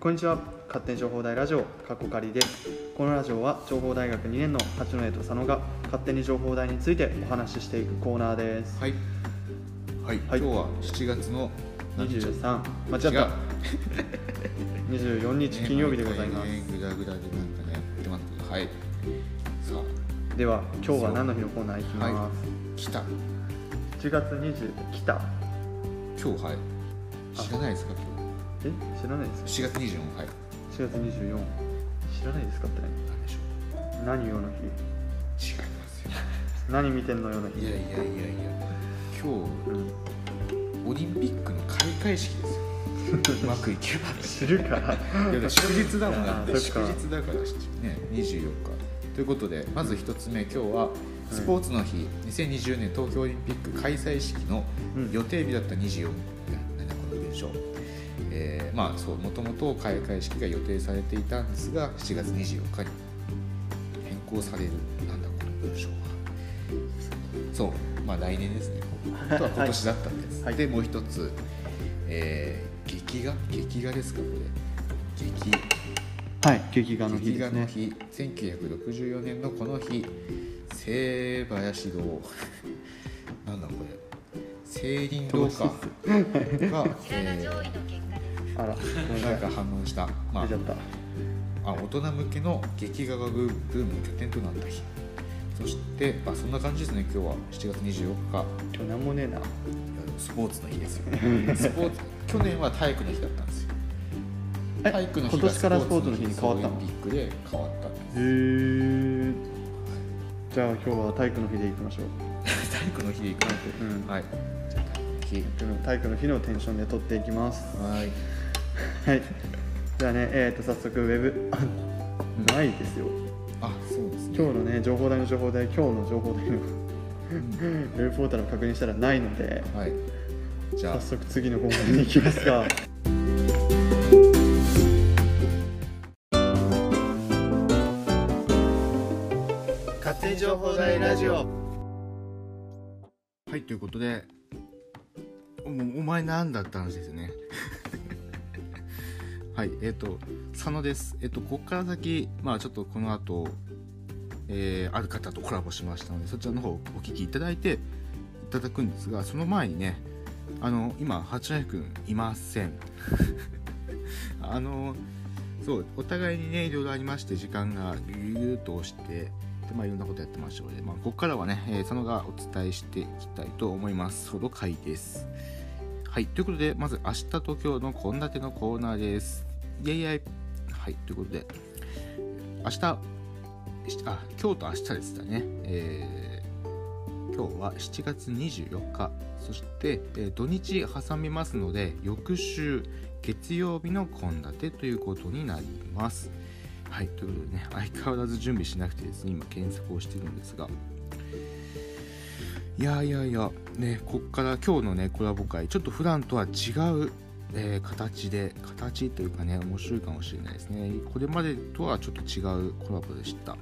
こんにちは。勝手に情報大ラジオかっこかりです。このラジオは情報大学2年の八戸と佐野が勝手に情報大についてお話ししていくコーナーです。はい、はい、はい。今日は7月の何日？23間違った。24日金曜日でございます、ね、ぐだぐだでなんかねやってます。けどはい。さでは今日は何の日のコーナーいきます、あ来た。7月20来た。今日はい。あ知らないですか？え？知らないです今日7月24はい4月24知らないですかって。何でしょ何よのう違いますよ。日何見てんのよの日？いやいやいやいや。今うん。日オリンピックの開会式ですよ。うまくいけば。知るか。いや祝日だもんだって祝日だからね24日。ということでまず一つ目今日はスポーツの日、2020年東京オリンピック開催式のうん。予定日だった24日、なんだこの文章えーまあそうもともと開会式が予定されていたんですが7月24日に変更されるなんだこの文章は。そうまあ来年ですね。本当は今年だったんです、はい。でもう一つ、えー劇画？劇画ですかこれ。劇。はい劇画の日劇ですね。画の日。1964年のこの日。聖林堂 なんだこれ。聖林堂か。が、えあらなんか反応した、ま出ちゃった。あ、あ大人向けの劇画がブームの拠点となった日。そしてあそんな感じですね今日は。7月24日。今日もねえな。スポーツの日ですよ。スポーツ去年は体育の日だったんですよ。え体育の日今年からスポーツの日に変わったの？オリンピックで変わったんです。へえ。じゃあ今日は体育の日でいきましょう。体育の日でいく。うん。はい。じゃあ体育の日体育の日のテンションで撮っていきます。はい。はい。じゃあねえー、と早速ウェブ。あないですよ。あそうですね。今日のね情報台の情報台今日の情報台の ウェブポータルを確認したらないのではい。じゃあ。早速次の項目に行きますか。勝手に情報台ラジオ。はいということでおお前なんだって話ですよね。はいえっ、と佐野です。えっ、とここから先まあちょっとこの後えーある方とコラボしましたのでそちらの方お聞きいただいていただくんですがその前にねあの今八戸君いません。あのそうお互いにねいろいろありまして時間がぎゅぎゅぎゅっと押してでまあいろんなことやってましたので、まあ、ここからはね、えー佐野がお伝えしていきたいと思います。ソロ回です。はいということでまず明日と今日の献立のコーナーです。イエイイはいということで明日あ今日と明日でしたね、えー今日は7月24日。そして、えー土日挟みますので翌週月曜日の献立ということになります。はいということでね相変わらず準備しなくてですね今検索をしてるんですがいやいやいやねこっから今日のねコラボ会ちょっと普段とは違うえー形で形というかね面白いかもしれないですねこれまでとはちょっと違うコラボでした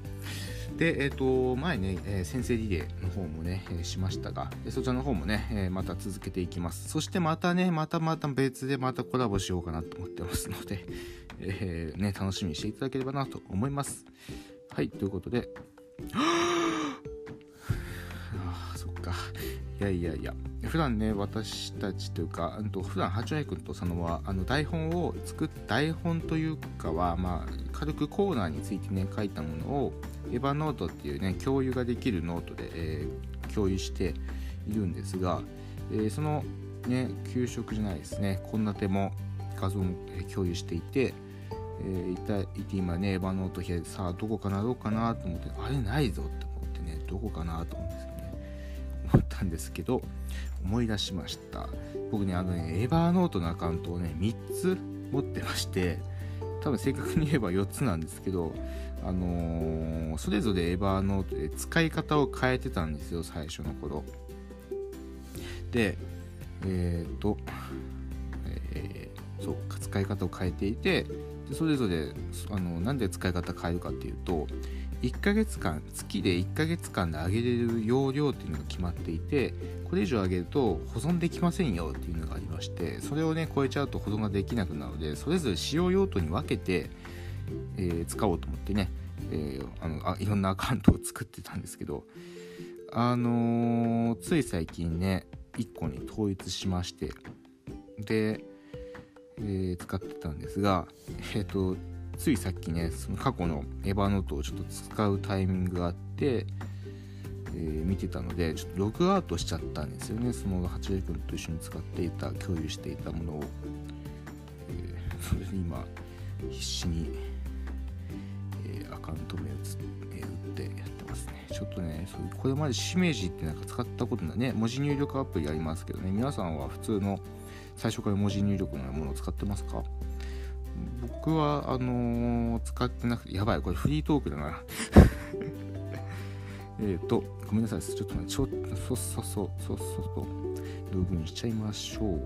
で、えっ、と、前ね、えー先生リレーの方もね、えしましたが、そちらの方もね、えまた続けていきます。そしてまたね、またまた別でまたコラボしようかなと思ってますので、えね、楽しみにしていただければなと思います。はい、ということで、いやいやいや、普段ね、私たちというか、あと普段八戸君と佐野は、あの台本を作っ台本というかは、まあ、軽くコーナーについてね、書いたものを、 Evernote っていうね、共有ができるノートで、えー共有しているんですが、えーそのね、給食じゃないですね、献立も画像も共有していて、えーいたいて今ね、 Evernote、さあ、どこかな、どうかなと思って、あれないぞって思ってね、どこかなと思うんですよね。思ったんですけど、思い出しました。僕ね、あのね、エヴァノートのアカウントをね、3つ持ってまして、多分正確に言えば4つなんですけど、あのーそれぞれエヴァノートで使い方を変えてたんですよ最初の頃でえっ、と、えーそう使い方を変えていてそれぞれあのなんで使い方変えるかっていうと1ヶ月間月で1ヶ月間で上げれる容量っていうのが決まっていてこれ以上上げると保存できませんよっていうのがありましてそれをね超えちゃうと保存ができなくなるのでそれぞれ使用用途に分けて、えー、使おうと思ってね、えー、あのあいろんな アカウントを作ってたんですけどあのー、つい最近ね1個に統一しましてで、え、使ってたんですがえっ、とついさっきねその過去のエヴァノートをちょっと使うタイミングがあって、えー、見てたのでちょっとログアウトしちゃったんですよね。その八郎君と一緒に使っていた共有していたものを、えー、それで今必死に、えー、アカウント名をつ、え打ってやってますね。ちょっとねそうこれまでしめじってなんか使ったことないね。文字入力アプリありますけどね。皆さんは普通の最初から文字入力のようなものを使ってますか？僕はあのー、使ってなくてやばいこれフリートークだな。えっとごめんなさいちょっと待ってちょっとそうそうそうそうそうログインしちゃいましょう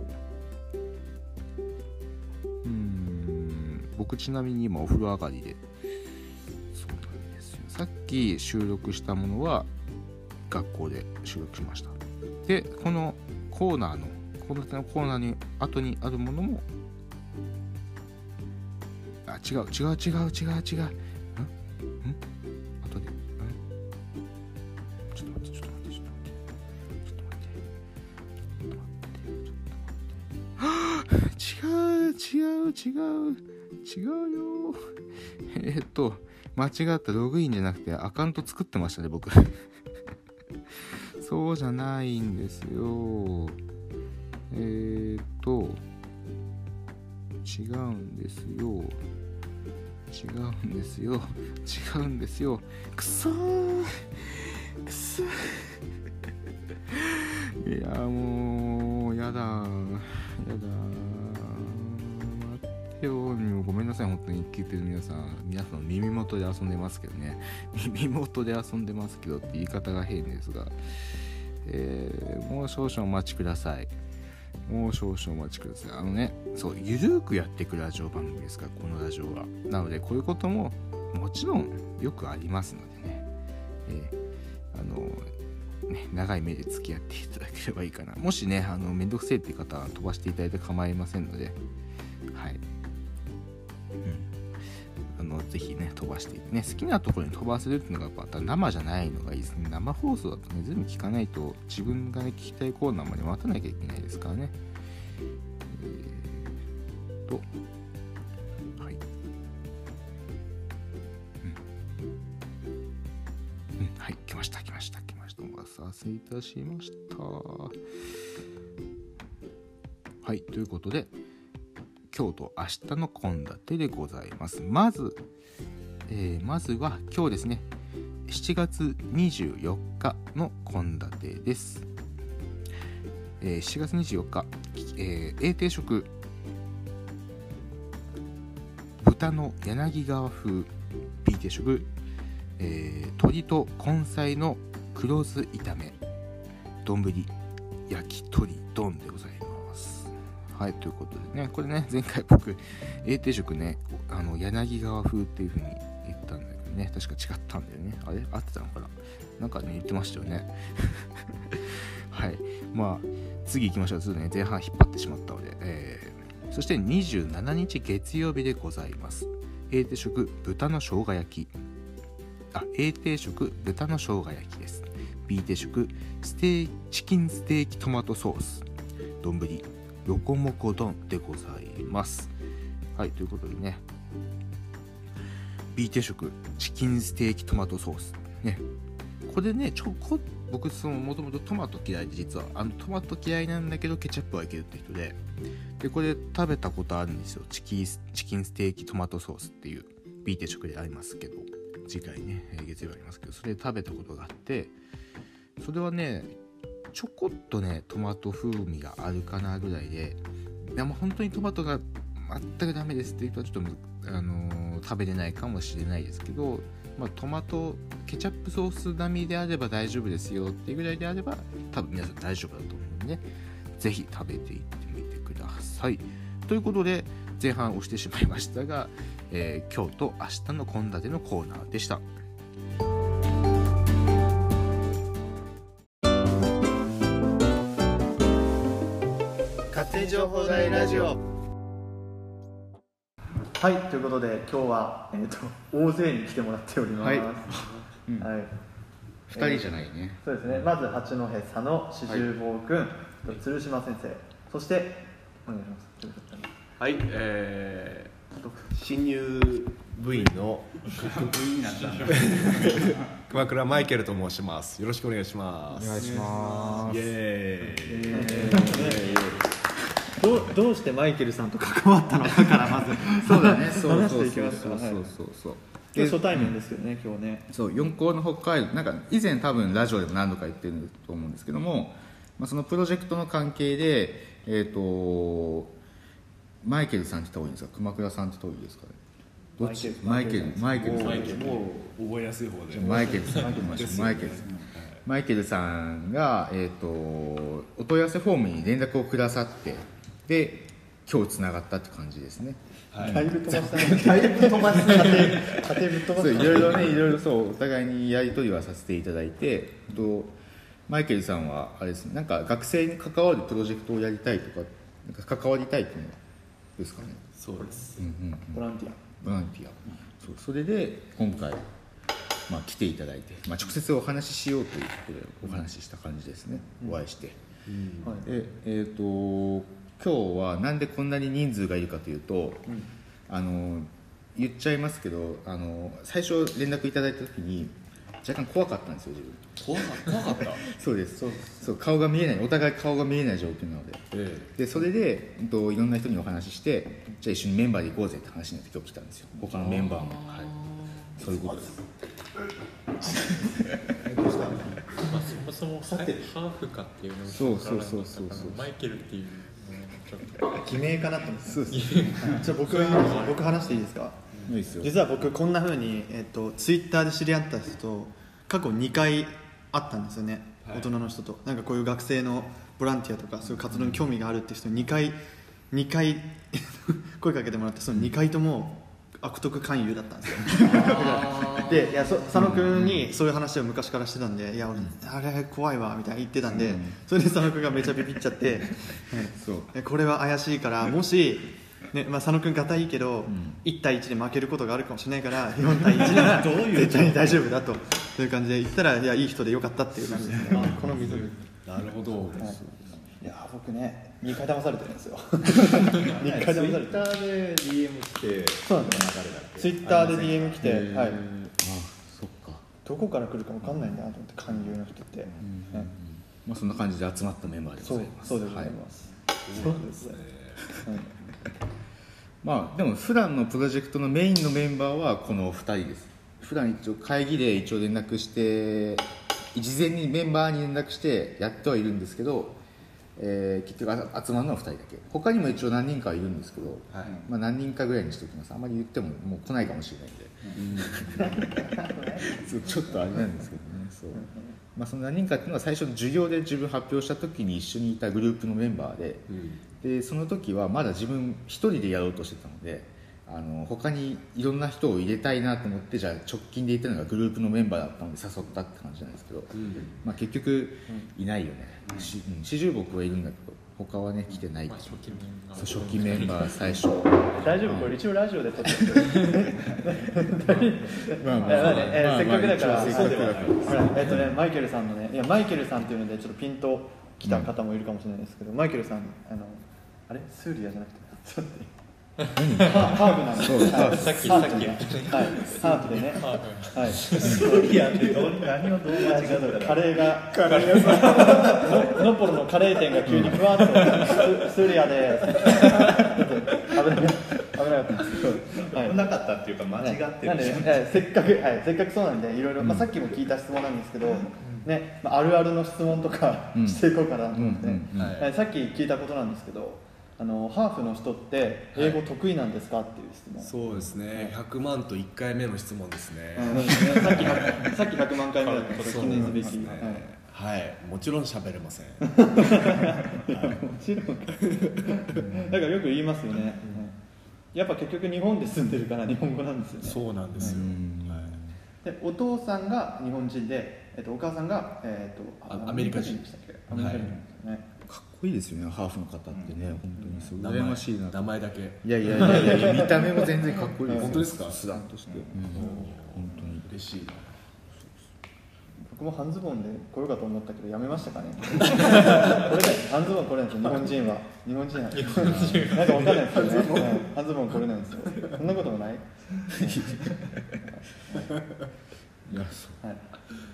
うん僕ちなみに今お風呂上がりでそうなんですよさっき収録したものは学校で収録しましたでこのコーナーのこのコーナーに後にあるものも違う違う違う違う違う。ん？ん？後で。ん？ちょっと待って、ちょっと待って。ちょっと待って、ちょっと待って。ちょっと待って。ちょっと待って。違う違う違う。違うよ。え、っと、間違ったログインじゃなくてアカウント作ってましたね、僕。そうじゃないんですよ。えー、っと、違うんですよ。違うんですよ。違うんですよ。くそー。くそー。いやもうやだやだ待ってよごめんなさい。本当に聞いてる皆さん。皆さん耳元で遊んでますけどね。耳元で遊んでますけどって言い方が変ですが。えー、もう少々お待ちください。もう少々お待ちください。あのね、そう、ゆるーくやっていくラジオ番組ですから、このラジオは。なので、こういうことももちろんよくありますのでね、えー、あの、ね、長い目で付き合っていただければいいかな。もしね、あの、めんどくせえっていう方は飛ばしていただいて構いませんので、ぜひね、飛ばしてね、好きなところに飛ばせるっていうのがやっぱ生じゃないのがいいですね。生放送だとね、全部聞かないと自分がね、聞きたいコーナーまで待たなきゃいけないですからね。えー、と、はい。うん。うん、はい、来ました、来ました、来ました。お待たせいたしました。はい、ということで、今日と明日の献立でございます。まず、えー、まずは今日ですね、7月24日の献立です。えー、7月24日、えー、A 定食豚の柳川風 B 定食、えー、鶏と根菜の黒酢炒め丼焼き鳥丼でございますはいということでねこれね前回僕 A 定食ねあの柳川風っていう風に言ったんだけどね確か違ったんだよねあれ？合ってたのかな？なんかね言ってましたよね はいまあ次行きましょう。ちょっとね、前半引っ張ってしまったので、えー、そして27日月曜日でございます。A 定食、豚の生姜焼き。あ、A 定食、豚の生姜焼きです。B 定食、ステーチキンステーキトマトソース。丼、ロコモコ丼でございます。はい、ということでね、B 定食、チキンステーキトマトソース。ね、これね、ちょこ僕そのもともとトマト嫌いで実はあのトマト嫌いなんだけどケチャップはいけるって人で。でこれ食べたことあるんですよ。チキチキンステーキトマトソースっていう B 定食でありますけど。次回ね月曜日ありますけど。それ食べたことがあって。それはねちょこっとねトマト風味があるかなぐらいででも本当にトマトが全くダメですっていう人はちょっと、あのー、食べれないかもしれないですけどまあ、トマトケチャップソース並みであれば大丈夫ですよっていうぐらいであれば多分皆さん大丈夫だと思うんでぜひ食べていってみてくださいということで前半押してしまいましたが、えー今日と明日の献立のコーナーでした。はいということで今日は、えー、と大勢に来てもらっております。はい。はい。2人じゃないね、そうですね。まず八戸佐野四十坊君、鶴島先生。そしてお願いします。はいえー、新入部員の熊倉マイケルと申します。よろしくお願いします。お願いします。イエーイどうどうしてマイケルさんと関わったのかからまず。そうだね。そう話そうしていきますか。そうそうはいそう。そう。今日初対面ですよね、今日ね。そう四校の北海道なんか以前多分ラジオでも何度か言ってると思うんですけども、まあ、そのプロジェクトの関係でえっ、とマイケルさんって言った方がいいんですか？熊倉さんって言った方がいいですかね？どっち？マイケルマイケルさん。もうもう覚えやすい方でマイケルさん行きましょう。マイケルさん。マイケルさんが、えー、とお問い合わせフォームに連絡をくださってで今日つながったって感じですね。はい。だいぶ飛ばしたね。だいぶ飛ばしたっ飛ばそうしたいろいろねいろいろそうお互いにやり取りはさせていただいてとマイケルさんはあれですねなんか学生に関わるプロジェクトをやりたいとかなんか関わりたいっていうのですかね。そうです。うんうんうん。ボランティア。ボランティア。そうそれで今回、まあ、来ていただいて、まあ、直接お話ししようということでお話しした感じですね、お会いして。はいでえっ、と今日はなんでこんなに人数がいるかというと、あの言っちゃいますけどあの最初連絡いただいた時に若干怖かったんですよ自分。怖か怖かった？そうです。そう。顔が見えないお互い顔が見えない状況なので。えでそれで、うんと、いろんな人にお話ししてじゃあ一緒にメンバーで行こうぜって話になって今日来たんですよ。他のメンバーも。はい。そういうことです。まあ、そもそもハーフかっていうのもそうそうそうそうそう。マイケルっていう偽名かなと思ってそうです。ちょ僕僕話していいですか？いいですよ。実は僕こんなふうに、えっとツイッターで知り合った人と過去2回会ったんですよね、大人の人と。なんかこういう学生のボランティアとかそういう活動に興味があるって人に2回2回 声かけてもらってその2回とも悪徳勧誘だったんですよ。でいやそ佐野君にそういう話を昔からしてたんで「いや俺あれ怖いわ」みたいな言ってたんで、それで佐野君がめちゃビビっちゃって、そう。えこれは怪しいからもし、ねまあ、佐野君硬いけど、ん。1対1で負けることがあるかもしれないから4対1なら 絶対に大丈夫だとそういう感じで言ったらいやいい人でよかったっていう感じですね。この水なるほど。いや僕ね2回騙されてるんですよ。2回騙されてる。ターで DM 来てそうなんです。よツイッターで DM 来て、はい、あそっか、どこから来るか分かんないんだなと思って勧誘の人って、ね。まあ、そんな感じで集まったメンバーでごそうざいます。そうでございはい。ます、そうですね、まあでも普段のプロジェクトのメインのメンバーはこの2人です。普段一応会議で一応連絡して事前にメンバーに連絡してやってはいるんですけど、えー結局あ集まるのは2人だけ。他にも一応何人かはいるんですけど、はい。まあ、何人かぐらいにしておきます。あんまり言ってももう来ないかもしれないんで、そうちょっとあれなんですけどね。そう、まあ、その何人かっていうのは最初の授業で自分発表した時に一緒にいたグループのメンバーで、でその時はまだ自分一人でやろうとしてたのであの他にいろんな人を入れたいなと思ってじゃあ直近でいたのがグループのメンバーだったので誘ったって感じなんですけど、まあ、結局いないよね、しうん四十僕はいるんだけど他はね来てない、まあ、初期メンバー。初期メンバー最初。大丈夫これ一応ラジオで撮ってる。まあまいやまあねえーせっかくだから、えっとねマイケルさんのねいやマイケルさんっていうのでちょっとピンときた方もいるかもしれないですけど、マイケルさんあのあれ？スーリアじゃなくて。ちょっとハーブなんですはいさっきハーブさっきねはいハーブでね。はい。スーリアってどう何をどう間違ったらカレーが。カレーがノポロのカレー店が急にふわっと。スリアで危ない危なかったなかったっていうか間違ってなんで、るね、せっかく、はい、せっかくそうなんで、い。ろい。ろ、まあ、さっきも聞い。た質問なんですけど。ね、まあ、あるあるの質問とかうんしてい。こうかなと思って、さっき聞い。たことなんですけど。あのハーフの人って英語得意なんですか？っていう質問。そうですね。100万と1回目の質問ですね。うんさっき100さっき100万回目だったことを記念すべき。はい。はい。もちろん喋れません。もちろん。だからよく言いますよね、やっぱ結局日本で住んでるから日本語なんですよね。そうなんですよ、うん。はい。でお父さんが日本人で、えっと、お母さんが、えっとあアメリカ人。でしたっけ？アメリカ人ですよね、こいいですよねハーフの方ってね、本当にすごい。名前羨ましいな名前だけ。いやいやいやいや見た目も全然かっこいいですよ。本当ですか？スラッとして、うん。本当に。嬉しいな。僕も半ズボンで来ようかと思ったけどやめましたかね。これだよ。半ズボン来れないんですよ日本人は。日本人は。日本人なんかわかんないですよね。うん。半ズボン来れないんですよ。そんなこともない？はい、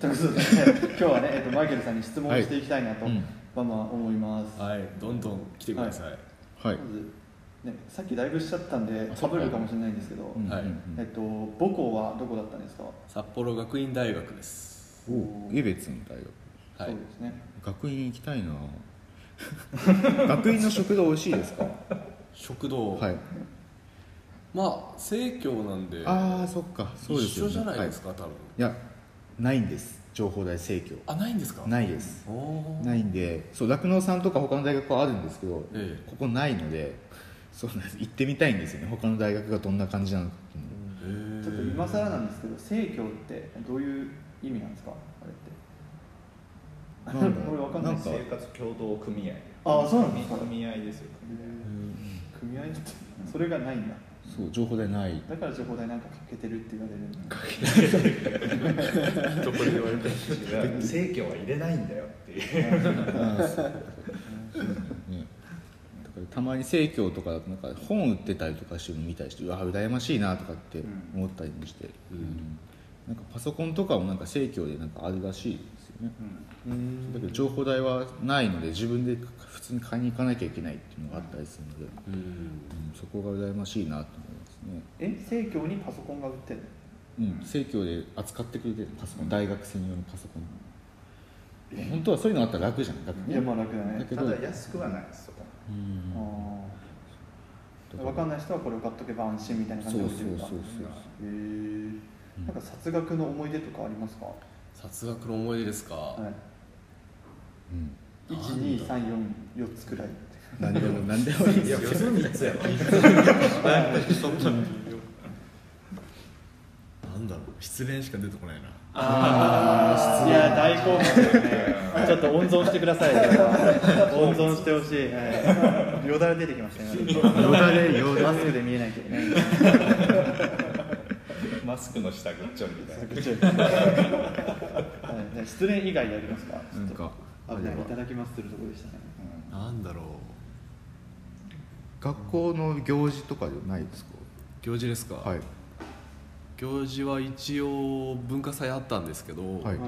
ということで、ね、今日はね、えっと、マイケルさんに質問していきたいなと、はいうん。まあまあ思います。はい。どんどん来てください、はい。まずね、さっきだいぶしちゃったんで、かぶるかもしれないんですけど、はい。えっと、母校はどこだったんですか？札幌学院大学です。うんお江別の大学。はい。そうですね。学院行きたいな。学院の食堂美味しいですか？食堂、はいまあ生協なんでああそっか。そうですよね。一緒じゃないですか、多分。はい、いやないんです。情報大生協あないんですか？ないです。ないんでそう酪農さんとか他の大学はあるんですけど、ええ。ここないのでそうなんです行ってみたいんですよね。他の大学がどんな感じなのかっていうの。をへーちょっと今更なんですけど、生協ってどういう意味なんですか？あれって。なん 俺わかんないなんか生活協同組合。あそうなんですか。組合ですよ組合って、それがないんだ。そう情報大ない。だから情報代なんかかけてるって言われるんだ。どこで言われてる生協は入れないんだよっていう。ねだからたまに生協とかだとなんか本売ってたりとかしてるの見たりしてうわ羨ましいなとかって思ったりもして、うん。なんかパソコンとかもなんか生協でなんかあるらしいですよね、だけど情報代はないので自分で普通に買いに行かなきゃいけないっていうのがあったりするので、うん。うんそこが羨ましいなと思いますね。え、生協にパソコンが売ってるの？うん、生協で扱ってくれてるパソコン大学専用のパソコン。本当はそういうのあったら楽じゃん。楽いや、まあ楽だね。だけどただ安くはないですそこ。うん。あー。わかんない人はこれを買っとけば安心みたいな感じでそうそうそうそうへえなんか殺学の思い出とかありますか、殺学の思い出ですか、はい、うん12344つくらい何でも何でもいいですよ3つやろなんだろう失恋しか出てこないなああいや大興奮ですねちょっと温存してください温存してほしい、はい、よだれ出てきましたねよだれよマスクで見えないけどねマスクの下ぐっちょみたいなはい失恋以外やりますかなんか危ない。いただきますするところでしたね。なんだろう。学校の行事とかでないですか？行事ですか、はい。行事は一応文化祭あったんですけど、はい。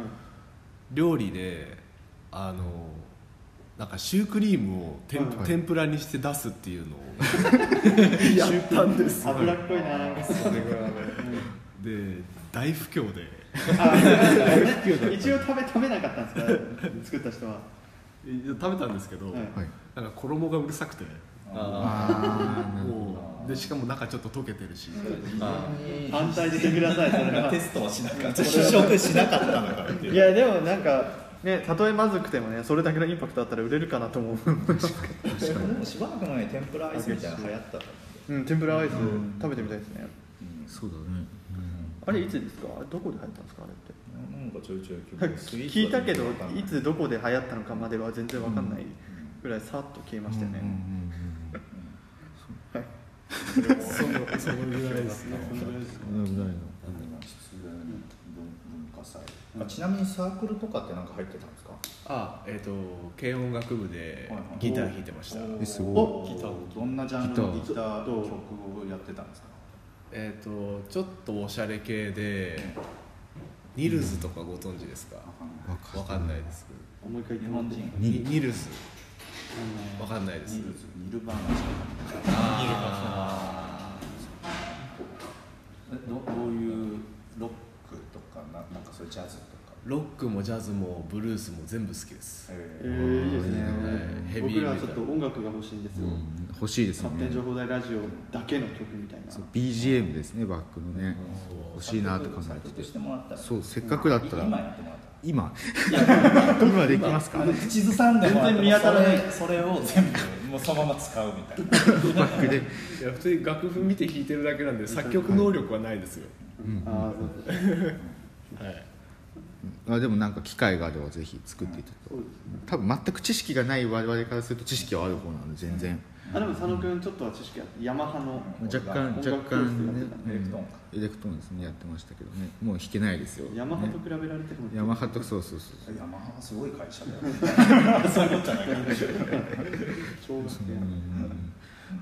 料理であのなんかシュークリームを天,、はい。天ぷらにして出すっていうのを やったんです。よ脂っこいな。で大不況で一応食べ食べなかったんですか？作った人は、食べたんですけど、はい。はいなんか衣がうるさくて。もうでしかも中ちょっと溶けてるし。反対してくださいそれは。テストはしなかった。試食しなかったのかっていう。いやでもなんかねたとえまずくてもねそれだけのインパクトあったら売れるかなと思う。でもしばらく前に天ぷらアイスみたいなの流行ったうん天ぷらアイス食べてみたいですね、そうだねあれいつですか？あれどこで流行ったんですかあれって？なんかちょいちょい聞いたけどい。つどこで流行ったのかまでは全然わかんないぐらいさっと消えましたよね、うんうんうんそのそのぐらいですね。うんうんぐらいの失恋文化祭。あちなみにサークルとかってなんか入ってたんですか？あえっ、と軽音楽部ではいはい。ギター弾いてました、えすごい。ギター。どんなジャンルのギター曲をやってたんですか？えっ、とちょっとおしゃれ系でニルズとかご存知ですか、わかんない。です。もう一回日本人。ニニルズ。わかんないです。ニルズ。ニルバーナしかあえどどういうロックとかななんかそういうジャズとか。ーロックもジャズもブルースも全部好きです、ええー、いいですね、ヘビ僕らはーメタルちょっと音楽が欲しいんですよ、うん欲しいですよね。勝手に情報大ラジオだけの曲みたいな。そう BGM ですねバックのね。欲しいなと考えてしててもらったら。そうせっかくだったら。今やってもらったら。今。今できますか？あの口ずさんでもらって全然見当たらないそれそれを全部もうそのまま使うみたいな。バックで。いや普通に楽譜見て弾いてるだけなんで作曲能力はないですよ、あはい あでもなんか機会があればぜひ作っていただくそうです多分全く知識がない我々からすると知識はある方なので全然。あでも佐野君ちょっとは知識あってヤマハの若干若干ねエレクトーンかうん。エレクトーンですねやってましたけどね。もう弾けないですよ。ヤマハとね比べられてるもんヤマハとそうそうそうヤマハはすごい会社だよ。そういうことじゃない。か小学生うん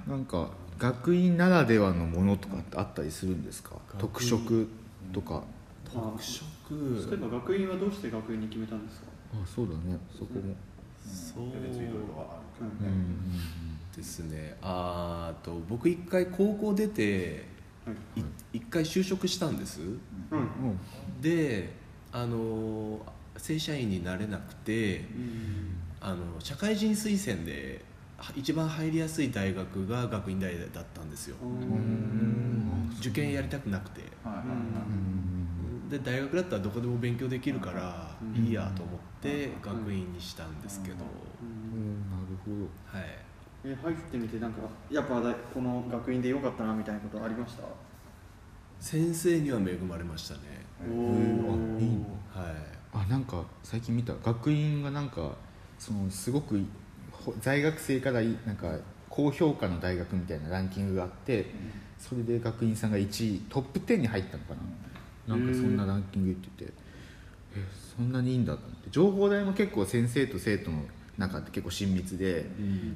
なんか学院ならではのものとかってあったりするんですか？特色とか。特色例えば学院はどうして学院に決めたんですか？あそうだね。そこも。そう。別にいろいろはあるけどうん。ね、ですね。あーと僕一回高校出てはい。い一回就職したんです。うん。もであの正社員になれなくてあの社会人推薦では一番入りやすい大学が学院大だったんですよ。ううん。受験やりたくなくて。はいはいはい。うんで大学だったらどこでも勉強できるからうん。いいやと思って学院にしたんですけど。うん。なるほど。はい。え入ってみてなんかやっぱだこの学院で良かったなみたいなことありました？先生には恵まれましたね。おー。いい。ねはい。あなんか最近見た学院がなんかそのすごくほ在学生からいなんか高評価の大学みたいなランキングがあってそれで学院さんが1位トップ10に入ったのかななんかそんなランキング言っててえそんなにいいんだと思って。情報大も結構先生と生徒の中って結構親密で、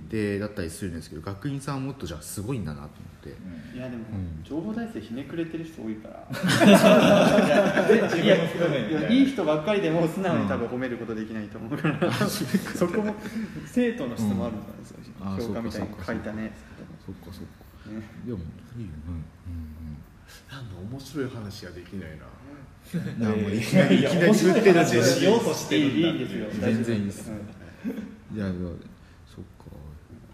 でだったりするんですけど学院さんはもっとじゃあすごいんだなと思って。いやでも、うん。情報大生ひねくれてる人多いから。いないい人ばっかりでも素直に多分褒めることできないと思うから、そこも生徒の質もあるんですよ、あ評価みたいにそうかそうか書いたねそっかそっか。ね。でもいいよ。ねなんだ面白い話ができないな。うん。もういきなりいきなり振ってるんでしようとしてるんだいいいいんですよ全然いいですうんいやそっか。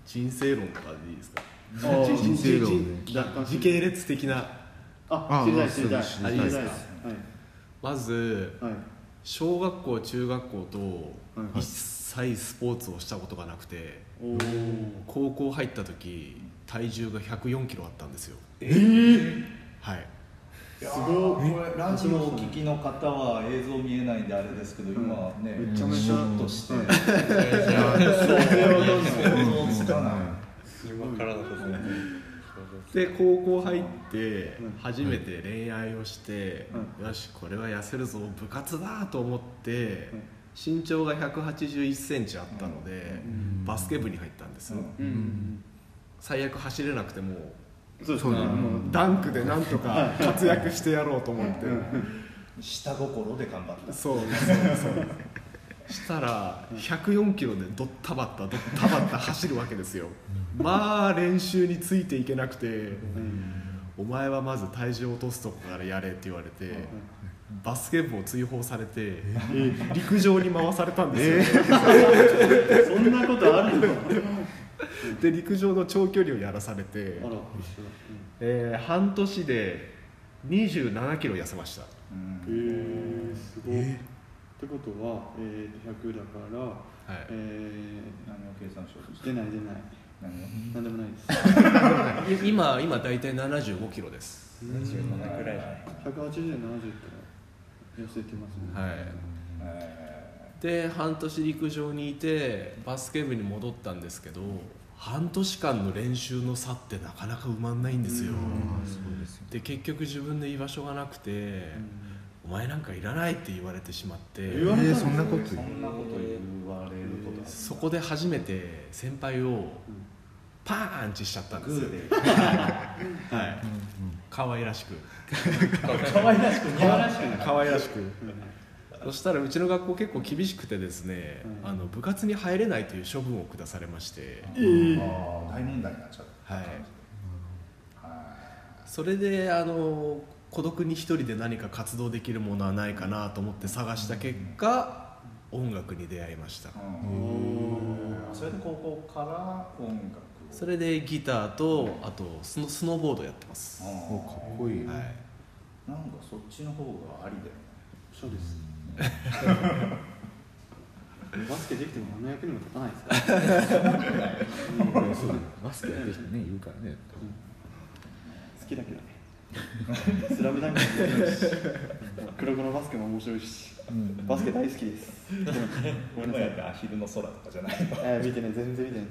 人生論とかでいいですか？人人生論ね。時時系列的な。ああ知りたい知りたい。です。知りたいです。まず小学校中学校とはい。一切スポーツをしたことがなくて高校入った時体重が1 0 4キロあったんですよ。えーはい。すごい。これラジオをお聞きの方は映像見えないんであれですけど今ねめちゃめちゃシュッとして。うん。想像つかない今からだと全然で高校入って初めて恋愛をして、うよしこれは痩せるぞ部活だと思って、身長が1 8 1センチあったので、バスケ部に入ったんです、最悪走れなくてもそうですそうだねもうダンクでなんとか活躍してやろうと思って、下心で頑張った。そうそうそうしたら104キロでドッタバッタドッタバッタ走るわけですよ。まあ練習についていけなくてお前はまず体重を落とすとこからやれって言われてバスケ部を追放されて陸上に回されたんですよ。そんなことあるの？で陸上の長距離をやらされてあらえー半年で2 7キロ痩せました。うん。へえすごい。ってことは、えー、100だから、はい。え何を計算しようとしー、て出ない出ない。何をなんでもないです。い。今今大体7 5キロです。27くらい。じゃない180で70って痩せてますね、はい。えで半年陸上にいてバスケ部に戻ったんですけど半年間の練習の差ってなかなか埋まんないんですよ。で結局自分で居場所がなくて「お前なんかいらない」って言われてしまって。言われそんなことーそんなこと言われることそこで初めて先輩をパーンチしちゃったんですよ。グーで。はい。可愛らしく。可愛らしく似合わらしく可愛らしくそしたらうちの学校結構厳しくてですね、うん。あの部活に入れないという処分を下されまして、あー大問題になっちゃったはい、はそれであの孤独に一人で何か活動できるものはないかなと思って探した結果音楽に出会いました。いうん。それで高校から音楽を？それでギターとあとスノスノーボードやってます、はおかっこいい、い、なんかそっちの方がありだよねそうです。バスケできても何の役にも立たないですから。そうだよ。バスケやってる人ねいるからね。好きだけどね。スラムダンクも面白いし黒子のバスケも面白いし。バスケ大好きです。ごめんなさい。アヒルの空とかじゃないの？えー見てね全然見てない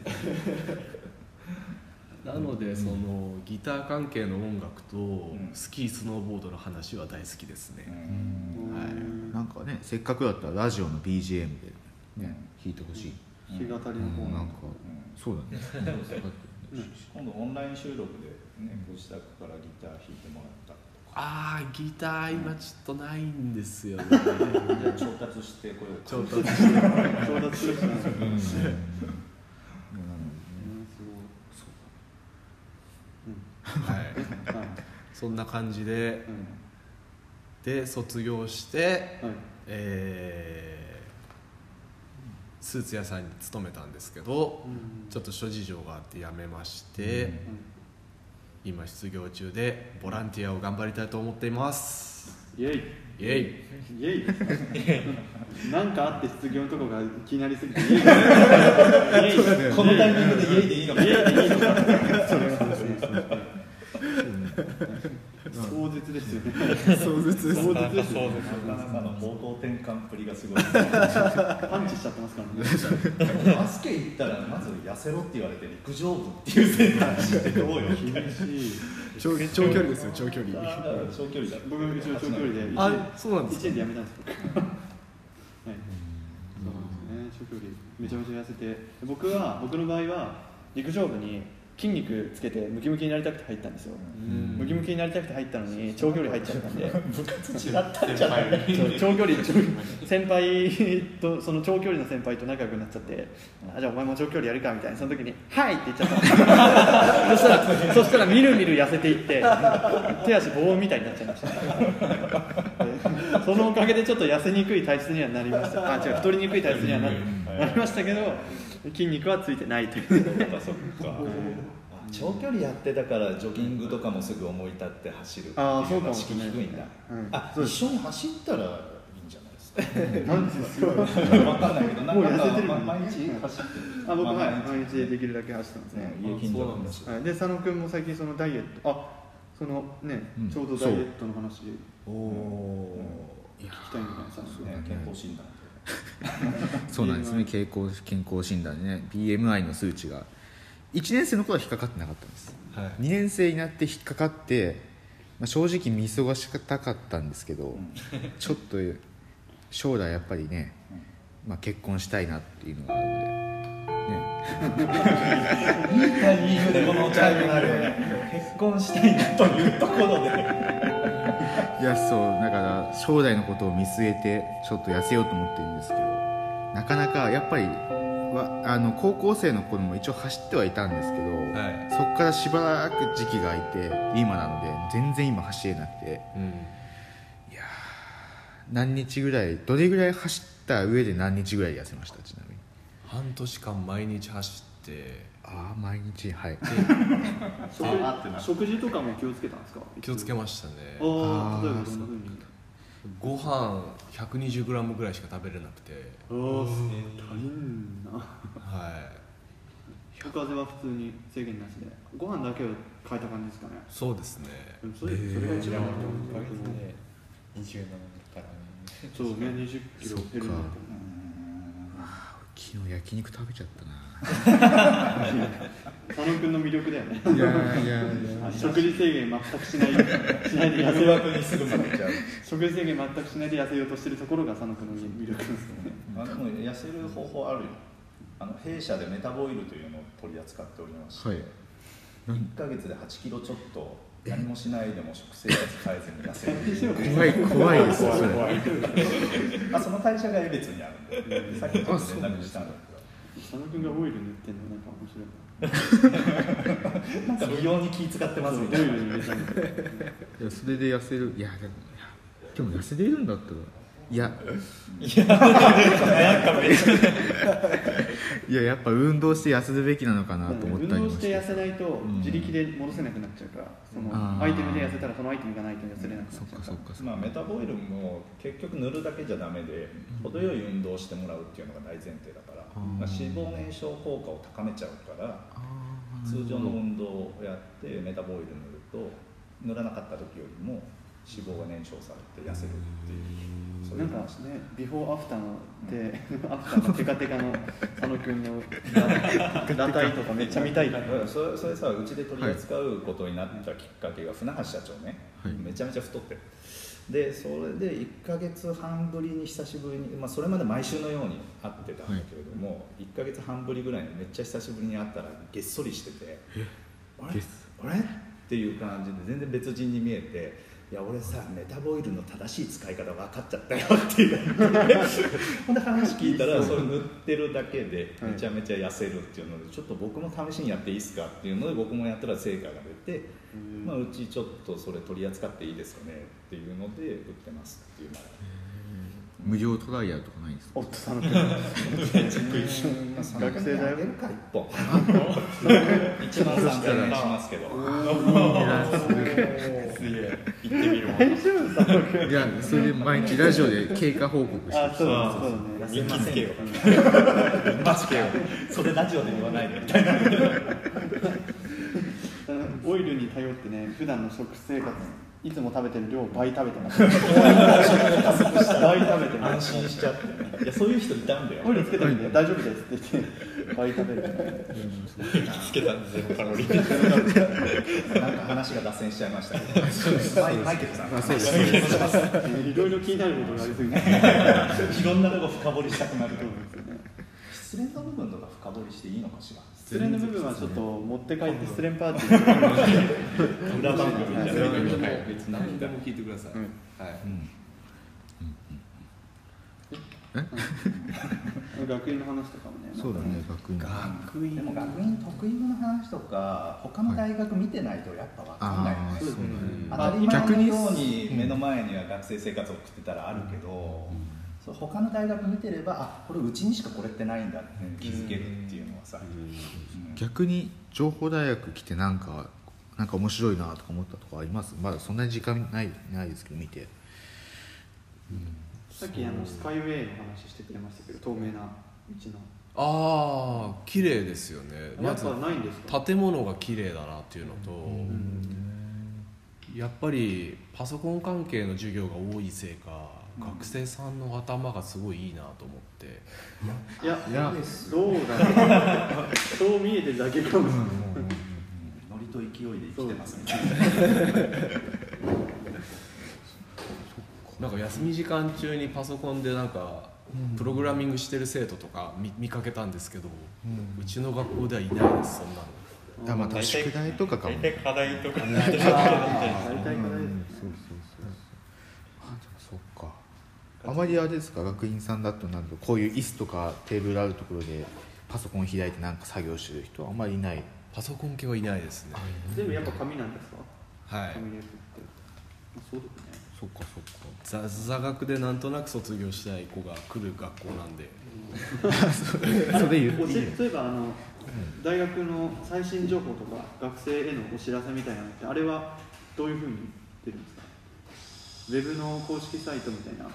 なのでそのギター関係の音楽とん。スキースノーボードの話は大好きですね、うん。なんかねせっかくだったらラジオの BGM でね弾いてほしい、弾き語りの方。なんん。うなん。かそうだね。今度オンライン収録でねご自宅からギター弾いてもらったああギター今ちょっとないんですよね。じゃあ調達してこようか。調達。調達するしなうんすごいはいはいそんな感じでうん。で卒業して、はい。えースーツ屋さんに勤めたんですけど、うん。ちょっと諸事情があって辞めまして、今失業中でボランティアを頑張りたいと思っています。イエイ。イエイ。イエイ。なんかあって失業のとこが気になりすぎてイエイ。イエイ。このタイミングで家でいいのか。イエイでいいのか 壮絶ですよね。壮絶壮絶ですよね。なかなかの方向転換っぷりがすごいパンチしちゃってますからね。バスケ行ったらまず痩せろって言われて陸上部っていう選択肢ってどうよ厳しい長長距離ですよ長距離長距離だ僕も一応長距離であそうなんです1年で辞めたんですよはいそうですね。長距離めちゃめちゃ痩せて僕は僕の場合は陸上部に筋肉つけてムキムキになりたくて入ったんですよ、ムキムキになりたくて入ったのに長距離入っちゃったんで。部活違ったんじゃない長距離長先輩とその長距離の先輩と仲良くなっちゃってあじゃあお前も長距離やるかみたいなその時に「はい!」って言っちゃった。んですそしたらそしたらみるみる痩せていって手足棒みたいになっちゃいました。でそのおかげでちょっと痩せにくい体質にはなりました。あ違う太りにくい体質にはななりましたけど筋肉はついてないというそっかそっか長距離やってたからジョギングとかもすぐ思い立って走るっていうあーそうかのは式もしれない低いんだ、うん。あ一緒に走ったらいいんじゃないですか？なんですよ分かんないけどなんかもう痩せてるま毎日走ってる。あ僕はまあ毎日できるだけ走ってますね、家近所なんだしはい、で佐野君も最近そのダイエット。あそのね、うん。ちょうどダイエットの話。おお聞きたいんじゃないです。か、ね健康診断 そうなんですね。健康健康診断でね BMI の数値が。1年生の頃は引っかかってなかったんです。はい。2年生になって引っかかって、まあ、正直見過ごしたかったんですけど、ちょっと将来やっぱりね、まあ、結婚したいなっていうのがあるので、ね、タイミングでこのチャイムがある。結婚したいなというところでいやそうだから将来のことを見据えてちょっと痩せようと思ってるんですけどなかなかやっぱりわあの高校生の頃も一応走ってはいたんですけど、はい。そこからしばらく時期が空いて今なので全然今走れなくて。うん。いやー何日ぐらいどれぐらい走った上で何日ぐらい痩せましたちなみに？半年間毎日走ってああ毎日はい。食食事とかも気をつけたんですか？気をつけましたね。ああ例えばどんなふうにご飯 120g ぐらいしか食べれなくて。ああ大変な。はい。風は普通に制限なしで。ご飯だけを変えた感じですかね？そうですね。でもそれそれが一番だと思う。1ヶ月で27からそうね20キロ減るんだと思う昨日焼肉食べちゃったな。佐野君の魅力だよね。いやいやいや。食事制限全くしないしないで痩せよう誘惑にすぐ負けちゃう。食事制限全くしないで痩せようとしてるところが佐野君の魅力ですよね。あでも痩せる方法あるよ。あの弊社でメタボオイルというのを取り扱っておりまして、はい。1ヶ月で8キロちょっと何もしないでも食生活変えずに痩せる。怖い怖いですよそれ。あその会社が江別にあるんでさっきちょっと連絡したんだ佐野君がオイル塗ってんのなんか面白いけどなんか美容に気使ってますみオイたいなそれで痩せる。いやでもでも痩せれるんだったらいや。いやなんかめっちゃいややっぱ運動して痩せるべきなのかなと思ったりも運動して痩せないと自力で戻せなくなっちゃうから、そのあー。アイテムで痩せたらそのアイテムがないと痩せれなくなそっっちゃうかかそっかそっか。まあ、メタボイルも結局塗るだけじゃダメで程よい運動をしてもらうっていうのが大前提だから、まあ、脂肪燃焼効果を高めちゃうから通常の運動をやってメタボイル塗ると塗らなかった時よりも脂肪が燃焼されて痩せるっていう。そういなんかう話。ねビフォーアフターので、アフターのテカテカの佐野君の裸体とかめっちゃ見たい。かそれそれさうちで取り扱うことになったきっかけが船橋社長ね、はい。めちゃめちゃ太って。るでそれで1か月半ぶりに久しぶりに、まあ、それまで毎週のように会ってたんだけれども、1か月半ぶりぐらいにめっちゃ久しぶりに会ったらげっそりしててあれ？あれ？っていう感じで全然別人に見えていや俺さメタボイルの正しい使い方分かっちゃったよっていう。ほんで話聞いたらそれ塗ってるだけでめちゃめちゃ痩せるっていうのでちょっと僕も試しにやっていいですかっていうので僕もやったら成果が出て、まあ、うちちょっとそれ取り扱っていいですかねっていうので売ってますっていうのが無料トライアルとかないんですか？おっと佐野君まあ学生か1本1万3000円しますけど行ってみるいやそれで毎日ラジオで経過報告してあそうだそうだね痩せませんよマジかよそれラジオで言わないでみたいなオイルに頼ってね普段の食生活いつも食べてる量を倍食べてます。倍食べてます。安心しちゃって。ねいやそういう人いたんだよ。オイルつけてみて大丈夫ですって言って。倍食べる。つけたんでゼロカロリー。なんか話が脱線しちゃいましたけどマイケルさん。いろいろ気になることがありすぎ て いろんなとこ深掘りしたくなる失恋の部分とか深掘りしていいのかしら失恋の部分はちょっと持って帰って失恋パーティー裏番組みたいなはい何でも聞いてください、はい学院の話とかもねそうだね学院学院でも学院得意の話とか他の大学見てないとやっぱ分かん。ないよねああそうだね当たり前のように目の前には学生生活を送ってたらあるけど、そう他の大学見てればあこれうちにしかこれってないんだって気づけるっていうのはさ、うん。逆に情報大学来てなんかなんか面白いなとか思ったとこあります？まだそんなに時間ないないですけど見て。さっきあのスカイウェイの話してくれましたけど透明な道の。ああ綺麗ですよね。まずやっぱないんですか？建物が綺麗だなっていうのと、やっぱりパソコン関係の授業が多いせいか、学生さんの頭がすごいいいなと思って。いやいや。どうだろう。そう見えてるだけかもしれないノリと勢いで生きてますみたいななんか休み時間中にパソコンでなんかプログラミングしてる生徒とか見見かけたんですけど、うちの学校ではいないですそんなの。あまた宿題とかかも。大体課題とか大体課題。うそうそうあでもそっかあまりあれですか学院さんだとなんとこういう椅子とかテーブルあるところでパソコン開いてなんか作業してる人はあんまりいない。パソコン系はいないですね。全部やっぱ紙なんですか？はい。紙レスってまあそうだよね。そっかそっか。座座学でなんとなく卒業したい子が来る学校なんで。それ言教うえ例えばあの、大学の最新情報とか学生へのお知らせみたいなのってあれはどういうふうに出るんですか？ウェブの公式サイトみたいな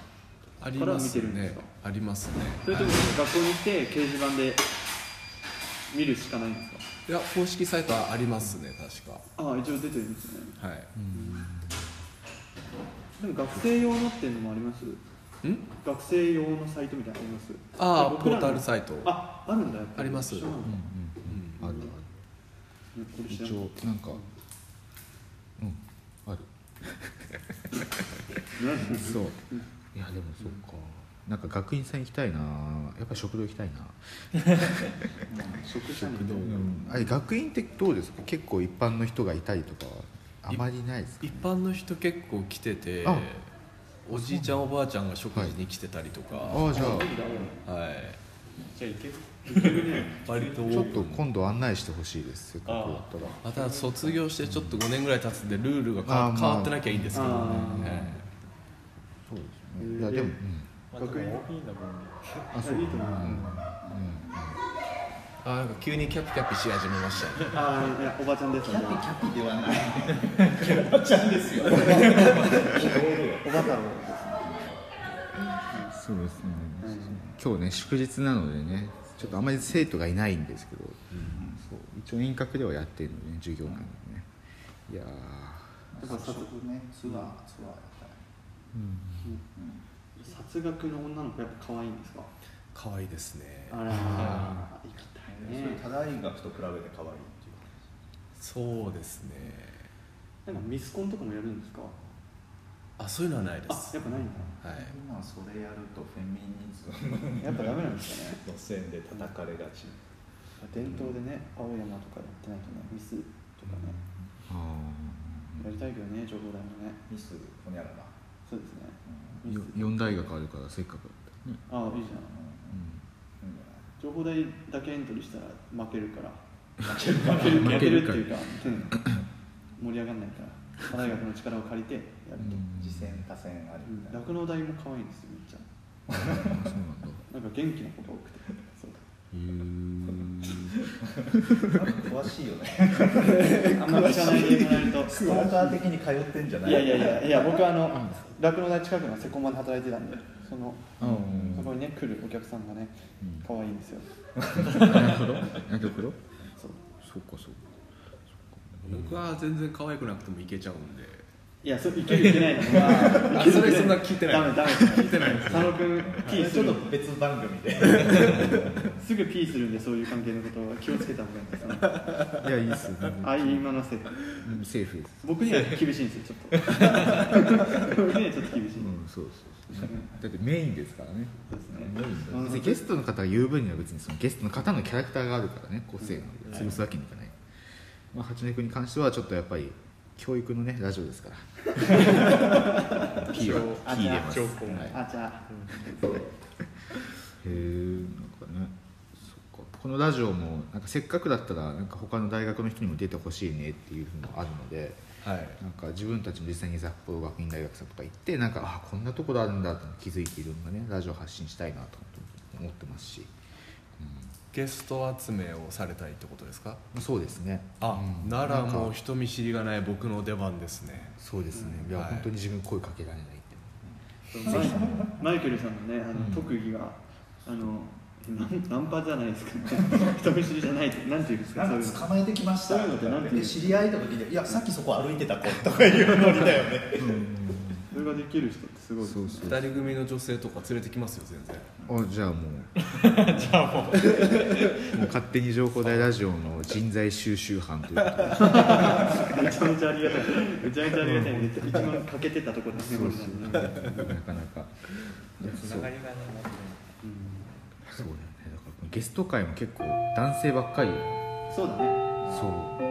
ありますから見てるんですねか？ありますね。それとも学校に行って掲示板で見るしかないんですか？いや公式サイトはありますね確か。ああ一応出てるんですね。はい。でも学生用のっていうのもあります？ん？学生用のサイトみたいなのあります？ああポー僕らのタルサイト。ああるんだやっぱり。あります。一緒なん。だあるある。これ知らない一応なんかうん。ある。何？そういやでもそっか。なんか学院さん行きたいな。やっぱ食堂行きたいな、食者にうん、あれ学院ってどうですか？結構一般の人がいたりとかあまりないですか一般の人結構来ててあ。おじいちゃんおばあちゃんが食事に来てたりとか。ああじゃあ。はい。じゃあいける？割とちょっと今度案内してほしいです。せっかくだったら。また卒業してちょっと5年ぐらい経つんでルールが変わってなきゃいいんですけどね。あー。えそうですねいやでも、うん。まあでも OB の分あそういいと思う。うん。うん。あなんか急にキャピキャピし始めましたね。ああいやおばちゃんですキャピキャピではない。おばちゃんですよ。おば太郎ですそうですね、今日ね祝日なのでねちょっとあまり生徒がいないんですけど、そう一応遠隔ではやってるのでね授業なのでね、いやー。早速ねツアーツアーやったら殺学の女の子やっぱ可愛いんですか？可愛いですね。あら行きたいそれね他大学と比べて可愛いっていう。そうですね。なんかミスコンとかもやるんですか？あそういうのはないであすやっぱないんだ。はい。今それやるとフェミニズムやっぱダメなんですかね。路線で叩かれがち。伝統でね青山とかやってないとねミスとかね。あやりたいけどね情報大もね。ミスほにゃらら。そうですね4大学あるからせっかくだったら。ね、ああいいじゃん。うん。情報大だけエントリーしたら負けるから。負ける負ける負けるっていうか、うん。盛り上がんないから。他大学の力を借りてやると、次戦他戦あるみたいな。酪農大も可愛いんですよめっちゃ。あそうなんだ。なんか元気な子が多くて。そうへー詳しいよね。あんま聞かないでもらえると。ストーカー的に通ってんじゃない？いやいやいやいや僕はあの酪農大近くのセコマで働いてたんでそのうん。そこにね来るお客さんがねうん。可愛いんですよ。なるほど。なるほどそう。そうかそうか。僕は全然可愛くなくてもいけちゃうんでいやそれいけるいけないの。はあ それそんな聞いてない。ダメダメ。聞いてない。佐野君ピーするちょっと別番組で。すぐピーするんでそういう関係のことは気をつけた方がいいですね。いやいいっすねああいう今のせいうんセーフです。僕には厳しいんですよちょっと。僕にはちょっと厳しい、うんそうそうそう。だってメインですからね。そうですね。ゲストの方が言う分には別にそのゲストの方のキャラクターがあるからね個性なので潰すわけにいかない、まあ、八根君に関してはちょっとやっぱり教育のね。ラジオですから。P は P 入れます、はい、あじゃあ。へえんかね。そっか。このラジオもなんかせっかくだったらなんか他の大学の人にも出てほしいねっていうのもあるのではい。なんか自分たちも実際に札幌学院大学さんとか行ってなんかあこんなところあるんだって気づいていろんなねラジオ発信したいなと思ってますし、ゲスト集めをされたいってことですか？うん、そうですね。あ、うん。ならもう人見知りがない僕の出番ですね。そうですね。いや、はい。本当に自分声かけられないってマイマイケルさんのねあの、うん。特技があのナンパじゃないですか、人見知りじゃないってなんていうんですか？そういうの。か捕まえてきました。そういうのってなんていう？知り合いとか聞いて「いやさっきそこ歩いてた子」とかいうノリだよね。それができる人すごいですね。そうそう。二人組の女性とか連れてきますよ全然。あじゃあもう。じゃあもう。もう勝手に情報大ラジオの人材収集班ということで。めちゃめちゃありがたい。めちゃめちゃありがたい。んで一番欠けてたところですねこれなかなかい。やそうつながりがねそうだよねだからゲスト会も結構男性ばっかりそうだねそう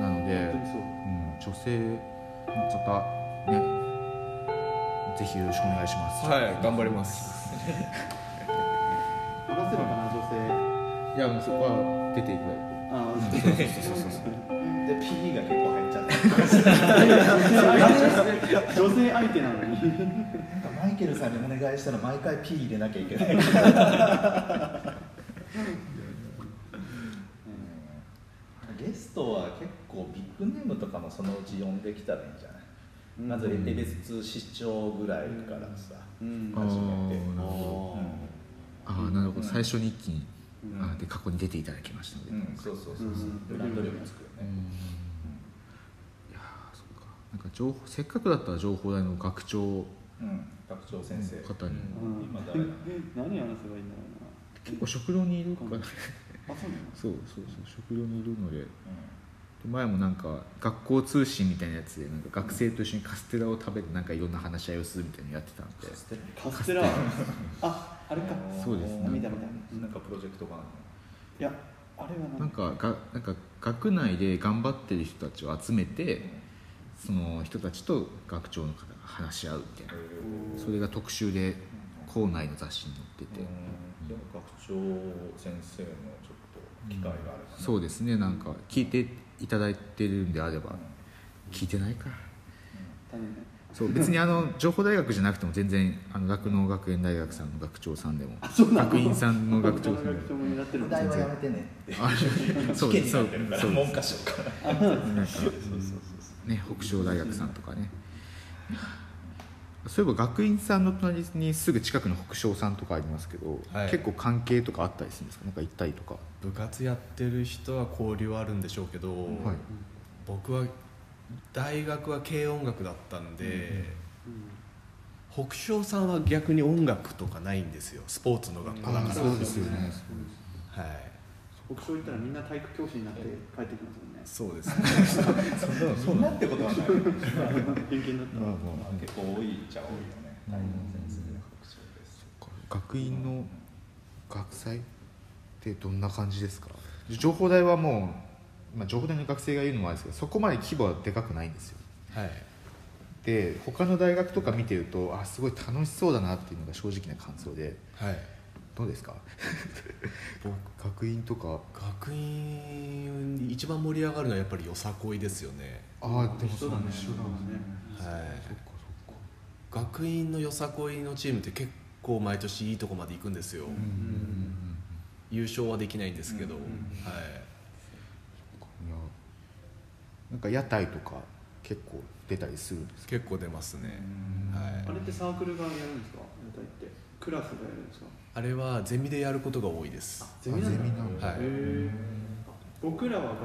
なので本当にそううん、女性の方ねぜひよろしくお願いします。はい頑張ります。話せばかな女性。いやもうそこは出ていただいて。ああそうそうそうそうで P が結構入っちゃって女性相手なのになんかマイケルさんにお願いしたら毎回 P 入れなきゃいけないゲストは結構ビッグネームとかもそのうち呼んできたらいいんじゃない、まずエベス市長ぐらいからさ、うん。あー初めてなるほど。ああなるほど。最初に一気に、あで過去に出ていただきましたので、うん、そうそうそうそう、うん。ブランド力つくよね、いやーそうか。なんか情報せっかくだったら情報大の学長のうん、学長先生、方に、うん。今誰なの？何話せばいいんだろ結構食堂にいるかそうなの？そうそうそう食堂にいるので。で前もなんか学校通信みたいなやつでなんか学生と一緒にカステラを食べてなんかいろんな話し合いをするみたいなのやってたんで。カステラ？ああれか。そうですね。見た見たうんなんかプロジェクトがいやあれはな何んかがなんか学内で頑張ってる人たちを集めてその人たちと学長の方が話し合うみたいな。のそれが特集で校内の雑誌に載ってて、じゃあ学長先生のちょっと機会があれば、ね。そうですね。なんか聞いていただいてるんであれば聞いてないか。そう別にあの情報大学じゃなくても全然あの酪農学園大学さんの学長さんでも学院さんの学長さんでも学長もやってるんです題ねはやめてねそうそう。になってるからそう文科省かね北昇大学さんとかねそういえば学院さんの隣にすぐ近くの北昇さんとかありますけど、はい。結構関係とかあったりするんですか？なんか行ったりとか、部活やってる人は交流はあるんでしょうけど、はい、僕は大学は軽音楽だったんで、北昇さんは逆に音楽とかないんですよスポーツの学校だから、そうですよねはい。北昇行ったらみんな体育教師になって帰ってきますもんねそうですね。そんなってことはない。偏見だったら結構多いっちゃ多いよね。大変先生の学長です学院の学祭ってどんな感じですか？情報大はもう、まあ、情報大の学生が言うのもあれですけどそこまで規模はでかくないんですよ。はい。で他の大学とか見てるとあすごい楽しそうだなっていうのが正直な感想で。はいどうですか？学院とか。学院一番盛り上がるのはやっぱりよさこいですよね。ああでもそうだね。一緒だもんね。はい。そっかそっか。学院のよさこいのチームって結構毎年いいとこまで行くんですよ、優勝はできないんですけど、はい。いやなんか屋台とか結構出たりするんですか？結構出ますね、はい。あれってサークルがやるんですか？屋台って。クラスがやるんですか？あれはゼミでやることが多いです。ゼミなんだゼミなんだ。はい。僕らはなんか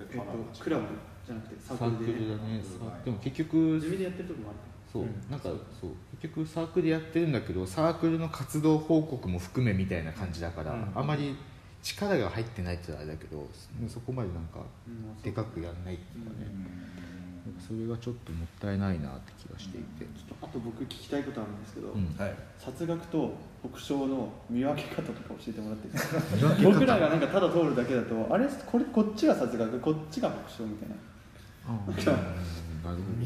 えっとクラブじゃなくてサークルで。ね。ねでも結局ゼミでやってるとこもあるそう。なんかそう。結局サークルでやってるんだけどサークルの活動報告も含めみたいな感じだから、うん。あまり力が入ってないって言ったらあれだけどそこまでなんかうん。でかくやらないっていうかね、なん。かそれがちょっともったいないなって気がしていて、ちょっとあと僕聞きたいことあるんですけど、うん。はい。殺学と北昇の見分け方とか教えてもらっていいですか？僕らがなんかただ通るだけだとあれこれこっちが殺学こっちが北昇みたいな。なるほど。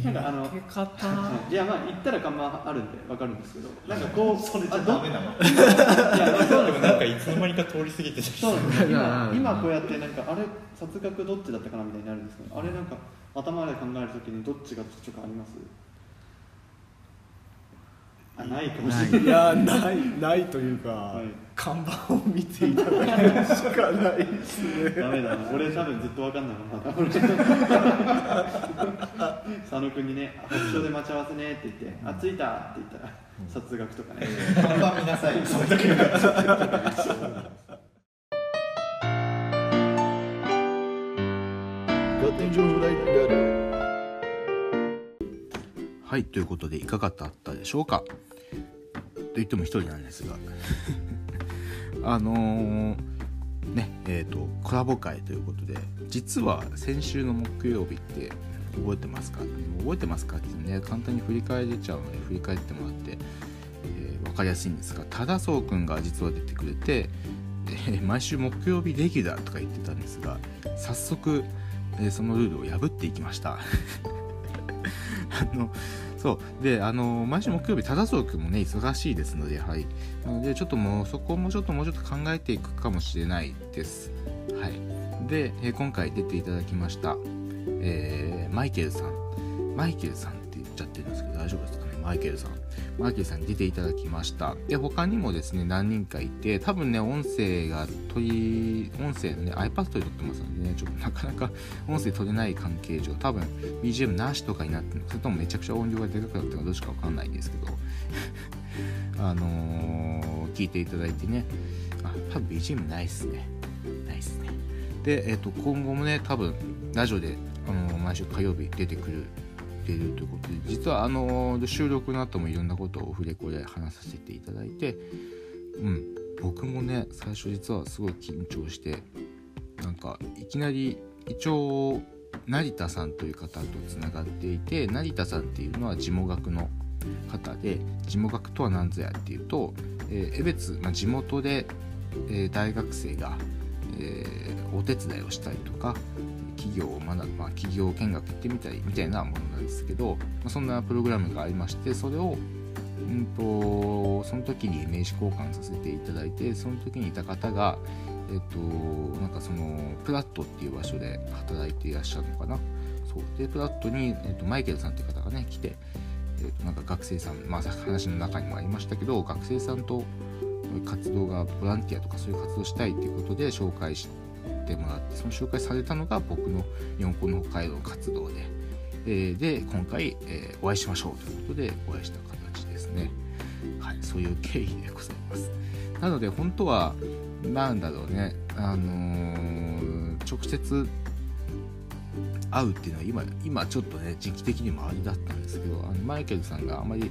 なんかあの分け方？いやまあ行ったら看板あるんで分かるんですけど なんかこうそれじゃダメなの。いやまあそうなんですよなんかいつの間にか通り過ぎてそうなんですよいや今今こうやってなんかあれ殺学どっちだったかなみたいになるんですけどあれなんか頭で考えるときにどっちがどっちかあります？あないかもしれない。い。やないないというか、はい。看板を見ていただけるしかないですね。ダメだな。俺多分ずっと分かんないもん。な 俺佐野君にね「北昇で待ち合わせね」って言って「あ着いた」って言ったら殺学とかね。看板見なさい はいということでいかがだったでしょうか？と言っても一人なんですが。あのーねえー、とコラボ会ということで実は先週の木曜日って覚えてますか？覚えてますかってね簡単に振り返れちゃうので振り返ってもらって、えー分かりやすいんですが忠宗くんが実は出てくれて、え毎週木曜日レギュラーとか言ってたんですが早速、えそのルールを破っていきました。あのそう。であの毎週木曜日忠宗君もね忙しいですのではい。なのでちょっともうそこもちょっともうちょっと考えていくかもしれないです。はい。で、え今回出ていただきました、えーマイケルさん。マイケルさんって言っちゃってるんですけど大丈夫ですかね？マイケルさん。マイケルさんに出ていただきました。で他にもですね何人かいて多分ね音声が取り音声のね iPad で撮ってますのでねちょっと なかなか音声取れない関係上多分 BGM なしとかになってるのかそれともめちゃくちゃ音量がでかくなってるのかどっちかわかんないんですけど あのー聞いていただいてね。あ多分 BGM ないっすね。ないっすね。で、えっと今後もね多分ラジオで、あのー毎週火曜日出てくる出るということで実はあの収録の後もいろんなことをオフレコで話させていただいてうん僕もね最初実はすごい緊張してなんかいきなり一応成田さんという方とつながっていて成田さんっていうのは地元学の方で地元学とは何ぞやっていうと、えー江別、まあ、地元で、えー大学生が、えーお手伝いをしたりとか企業を学ぶ、まあ、企業見学行ってみたりみたいなものなんですけど、まあ、そんなプログラムがありましてそれをうんとその時に名刺交換させていただいてその時にいた方がえっとなんかそのプラットっていう場所で働いていらっしゃるのかな。そう。でプラットに、えっと、マイケルさんっていう方がね来てえー、となんか学生さん、まあ、話の中にもありましたけど学生さんと活動がボランティアとかそういう活動したいということで紹介しててもらってその紹介されたのが僕の四校の北海道活動で、えー、で今回、えー、お会いしましょうということでお会いした形ですね。はいそういう経緯でございます。なので本当はなんだろうねあのー、直接会うっていうのは今今ちょっとね時期的にもありだったんですけどあのマイケルさんがあまり、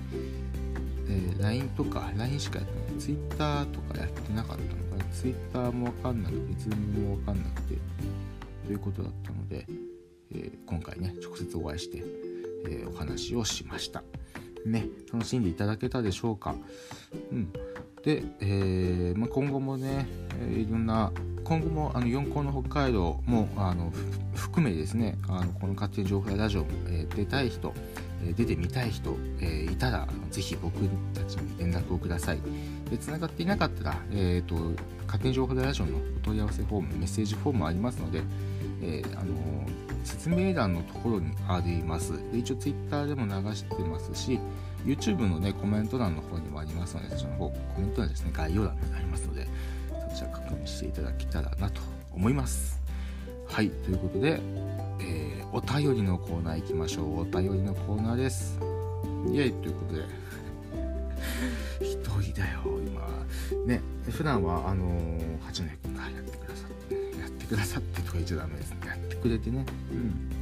えー、LINE とか LINE しかやってない Twitter とかやってなかった Twitter もわかんなくて別にもわかんなくてということだったので、えー、今回ね直接お会いして、えー、お話をしました。ね楽しんでいただけたでしょうか？うん。で、えーまあ、今後もね、え、いろんな今後もあの4校の北海道もあの含めですねあのこの勝手に情報やラジオ、え、出たい人、出てみたい人、え、いたらぜひ僕たちに連絡をくださいで繋がっていなかったら、えーと、勝手に情報やラジオのお問い合わせフォームメッセージフォームありますので、えー、あの説明欄のところにありますで一応 Twitter でも流してますし YouTube のね、コメント欄の方にもありますので、そちらの方、コメント欄ですね、概要欄にありますので、そちら確認していただけたらなと思います。はい、ということで、えー、お便りのコーナー行きましょう。お便りのコーナーです。イエイということで、一人だよ、今。ね、普段は、あのー、八戸君がやってくださって、やってくださってとか言っちゃダメですね。やってくれてね。うん。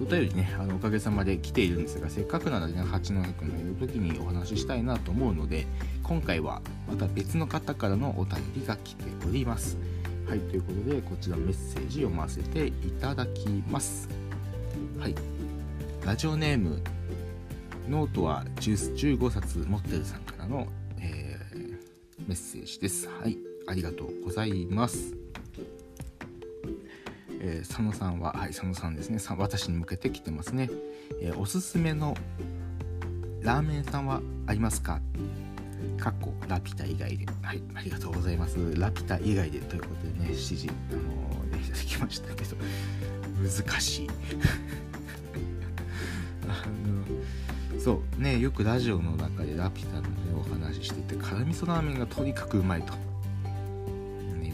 お便りねあのおかげさまで来ているんですがせっかくなのでね八戸君のいる時にお話ししたいなと思うので今回はまた別の方からのお便りが来ておりますはい。ということでこちらメッセージ読ませていただきます。はい。ラジオネームノートは15冊持ってるさんからの、えー、メッセージです。はい。ありがとうございます。えー、佐野さんは、はい、佐野さんですね。さ私に向けて来てますね、えー、おすすめのラーメン屋さんはありますか？かっこラピュタ以外で。はい、ありがとうございます。ラピュタ以外でということでね、指示、あのー、いただきましたけど、難しい。あのそうね、よくラジオの中でラピュタのね、お話ししてて、辛味噌ラーメンがとにかくうまいと。よ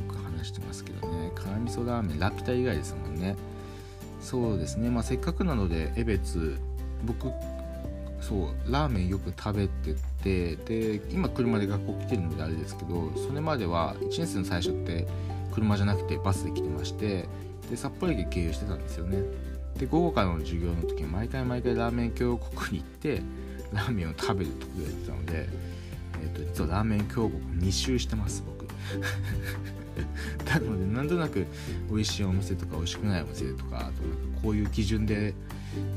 く話してますけどね、辛味噌ラーメンラピュタ以外ですもんねそうですねまあせっかくなので江別僕そうラーメンよく食べててで今車で学校来てるのであれですけどそれまでは1年生の最初って車じゃなくてバスで来てましてで札幌駅経由してたんですよね。で午後からの授業の時毎回毎回ラーメン共和国に行ってラーメンを食べるとこやってたので、えーと、実はラーメン共和国2周してます僕。なのでなんとなく美味しいお店とか美味しくないお店とかあとなんかこういう基準で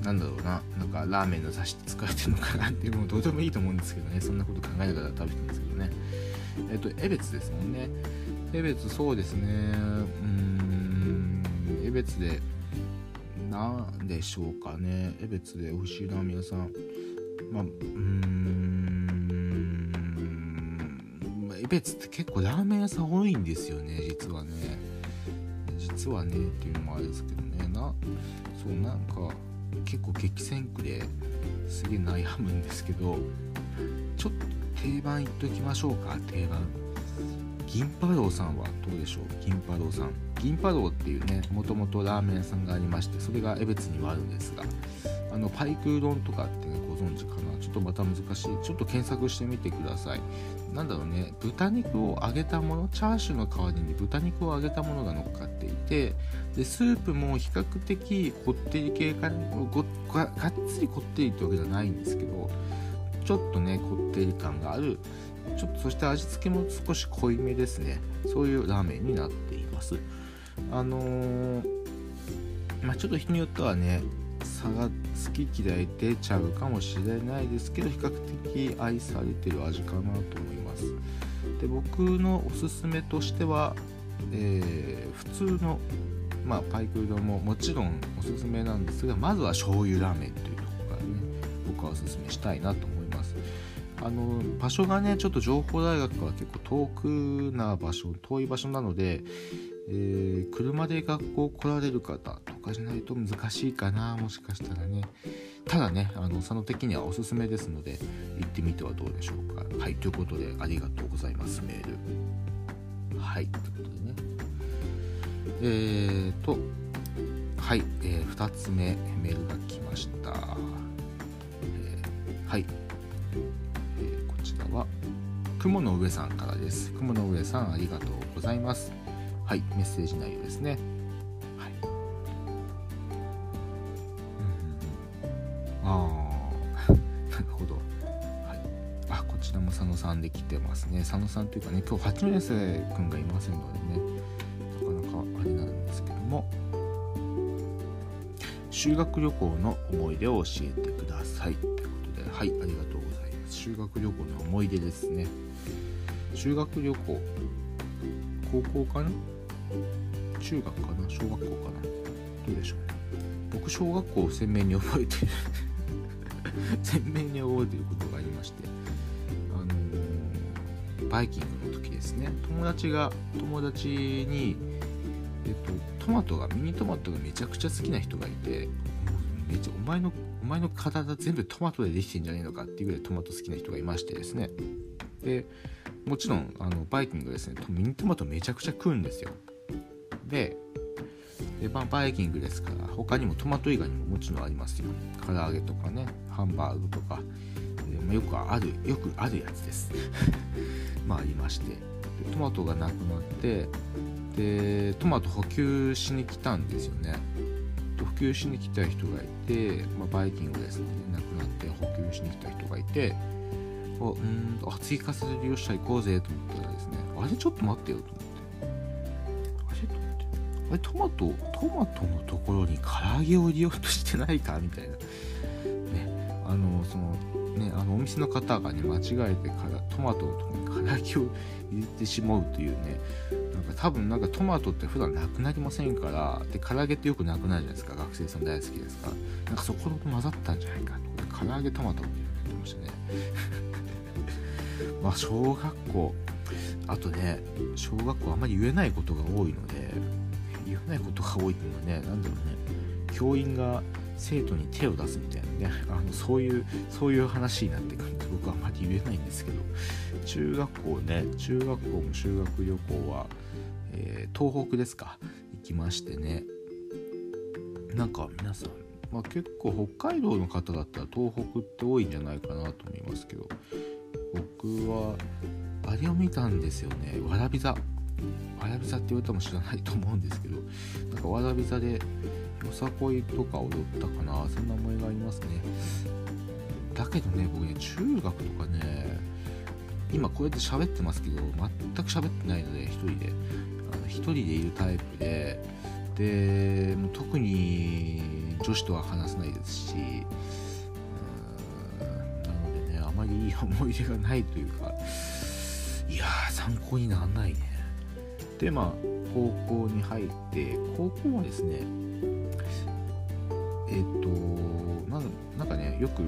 なんだろうななんかラーメンの出汁って使われてるのかなっていうもうどうでもいいと思うんですけどねそんなこと考えながら食べてるんですけどね。えっと江別ですもんね。江別そうですね。うーん江別で何でしょうかね。江別で美味しいラーメン屋さん。まあうーん江別って結構ラーメン屋さん多いんですよね実はね。実はねっていうのもあれですけどね。なそうなんか結構激戦区ですげえ悩むんですけどちょっと定番いっときましょうか。定番。銀波堂さんはどうでしょう？銀波堂さん。銀波堂っていうねもともとラーメン屋さんがありましてそれが江別にはあるんですがあのパイクうどんとかってねご存知かな？ちょっとまた難しい。ちょっと検索してみてください。なんだろうね。豚肉を揚げたものチャーシューの代わりに豚肉を揚げたものが乗っかっていてでスープも比較的こってり系かごががっつりこってりってわけじゃないんですけどちょっとねこってり感がある。ちょっとそして味付けも少し濃いめですね。そういうラーメンになっています。あのー、まあちょっと人によってはね差が好き嫌い出ちゃうかもしれないですけど比較的愛されてる味かなと思います。で僕のおすすめとしては、えー、普通のまあ、パイクうどんももちろんおすすめなんですがまずは醤油ラーメンというところからね僕はおすすめしたいなと思います。あの場所がねちょっと情報大学は結構遠くな場所遠い場所なのでえー、車で学校来られる方とかじゃないと難しいかなもしかしたらね。ただねあの佐野的にはおすすめですので行ってみてはどうでしょうか。はいということでありがとうございますメール。はいということでね。えーとはい、え2つ目メールが来ました、えーはい、えーこちらは雲の上さんからです。雲の上さんありがとうございます。はいメッセージ内容ですね。はい。ああ なるほど。はい。あこちらも佐野さんで来てますね。佐野さんというかね今日8年生くんがいませんのでねなかなかあれなんですけども。修学旅行の思い出を教えてください。ということではいありがとうございます。修学旅行の思い出ですね。修学旅行。高校かな？中学かな？小学校かな？どうでしょう？僕小学校を鮮明に覚えてる。鮮明に覚えてることがありまして。あのーバイキングの時ですね。友達が友達にえっと、トマトがミニトマトがめちゃくちゃ好きな人がいてめっちゃお前のお前の体全部トマトでできてんじゃねえのかっていうぐらいトマト好きな人がいましてですね。でもちろんあのバイキングですねミニトマトめちゃくちゃ食うんですよ。でで、まあ、バイキングですから他にもトマト以外にももちろんありますよ。唐揚げとかねハンバーグとか。で、ま、よくあるよくあるやつです。まあありまして。トマトがなくなってでトマト補給しに来たんですよね。補給しに来た人がいて、まあ、バイキングですね。なくなって補給しに来た人がいてあうんあ追加されるよっしゃ行こうぜと思ったらですねあれちょっと待ってよと思って。あれと思って。あれトマトトマトのところに唐揚げを入れようとしてないかみたいな。ねあのそのねあのお店の方がね間違えてからトマトのところに唐揚げを入れてしまうというねなんか多分なんかトマトって普段なくなりませんからで唐揚げってよくなくなるじゃないですか。学生さん大好きですから。なんかそこと混ざったんじゃないかと唐揚げトマトって言ってましたね まあ小学校あとね小学校あんまり言えないことが多いので言えないことが多いっていうのはね何だろうね教員が生徒に手を出すみたいなねあのそういうそういう話になってくるんで僕はあんまり言えないんですけど中学校ね中学校も修学旅行は、えー東北ですか？行きましてね。なんか皆さん、まあ、結構北海道の方だったら東北って多いんじゃないかなと思いますけど僕はあれを見たんですよね。わらび座。わらび座って言われても知らないと思うんですけどなんかわらび座でよさこいとか踊ったかな。そんな思いがありますね。だけどね僕ね中学とかね今こうやって喋ってますけど全く喋ってないので一人で。あの一人でいるタイプで。で特に女子とは話せないですしなのでねあまりいい思い出がないというかいや参考にならないね。でまあ高校に入って高校はですねえっ、となんなんかねよく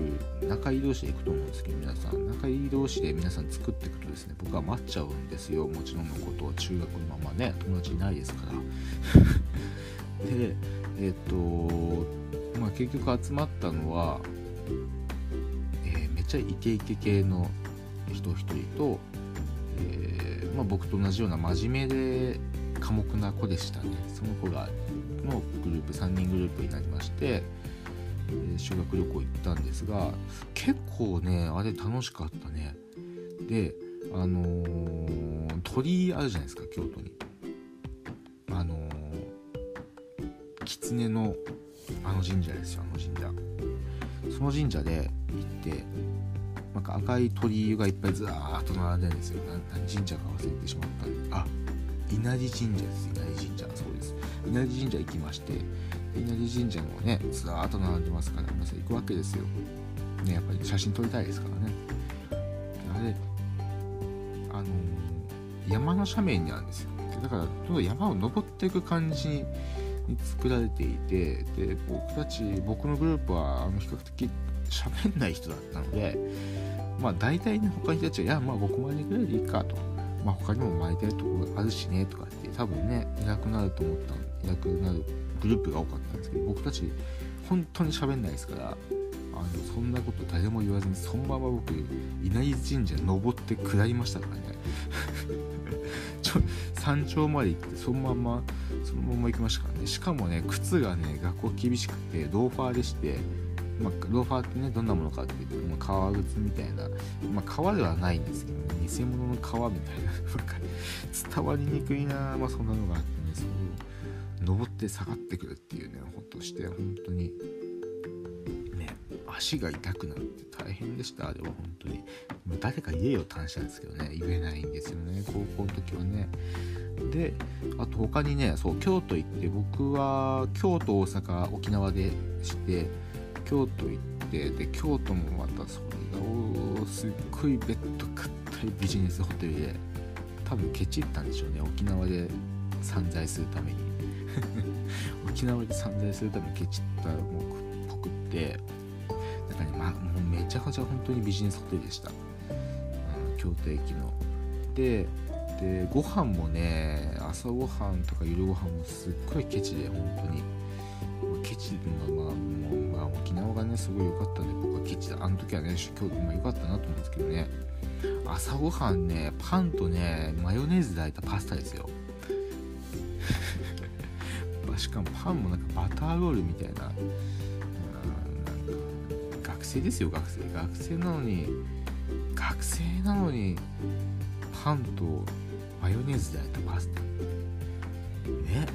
仲いい同士で行くと思うんですけど皆さん。仲いい同士で皆さん作っていくとですね僕は待っちゃうんですよ。もちろんのこと中学のままね友達いないですから。でえっ、とまあ結局集まったのは、えーめっちゃイケイケ系の人一人と、えーまあ、僕と同じような真面目で寡黙な子でしたね。その子がのグループ3人グループになりまして、え修学旅行行ったんですが結構ねあれ楽しかったね。であのー鳥居あるじゃないですか京都に。狐のあの神社ですよあの神社。その神社で行ってなんか赤い鳥居がいっぱいずらーっと並んでるんですよ。何神社か忘れてしまった。んであ稲荷神社です。稲荷神社。そうです。稲荷神社行きまして稲荷神社のねずらーっと並んでますから皆さん行くわけですよ。ねやっぱり写真撮りたいですからね。あれあのー山の斜面にあるんですよ。だからどんどん山を登っていく感じに作られていてで僕たち僕のグループはあの比較的喋んない人だったのでまあ大体ね他の人たちは「いやまあ僕までぐらいでいいか」と「まあ他にも巻いてるところあるしね」とかって多分ねいなくなると思ったいなくなるグループが多かったんですけど僕たち本当に喋んないですからあのそんなこと誰も言わずにそのまま僕稲荷神社登って下りましたからね。山頂まで行ってそのままそのまま行きましたからね。しかもね靴がね学校厳しくてローファーでしてまあ、ローファーってねどんなものかっていうと、まあ、革靴みたいな、まあ、革ではないんですけど、ね、偽物の革みたいな。なんか伝わりにくいな、まあ、そんなのがあってねそう登って下がってくるっていうねほっとして本当に。足が痛くなって大変でした。あれは本当に。もう誰か言えよって話なんですけどね。言えないんですよね。高校の時はね。であと他にねそう京都行って僕は京都大阪沖縄でして京都行ってで京都もまたそれがおすっごいベッド硬いビジネスホテルで多分ケチったんでしょうね。沖縄で散財するために。沖縄で散財するためにケチったもうっぽくってなんかね、ま、もうめちゃくちゃ本当にビジネスホテルでした、うん、京都駅の。ででご飯もね朝ごはんとか夜ご飯もすっごいケチで本当に。ケチのまあもう、まあ、沖縄がねすごい良かったんで僕はケチだあの時はね京都も良かったなと思うんですけどね。朝ごはんねパンとねマヨネーズで焼いたパスタですよ。しかもパンもなんかバターロールみたいな。生ですよ学生。学生なのに学生なのにパンとマヨネーズで焼いたパスタ。ね。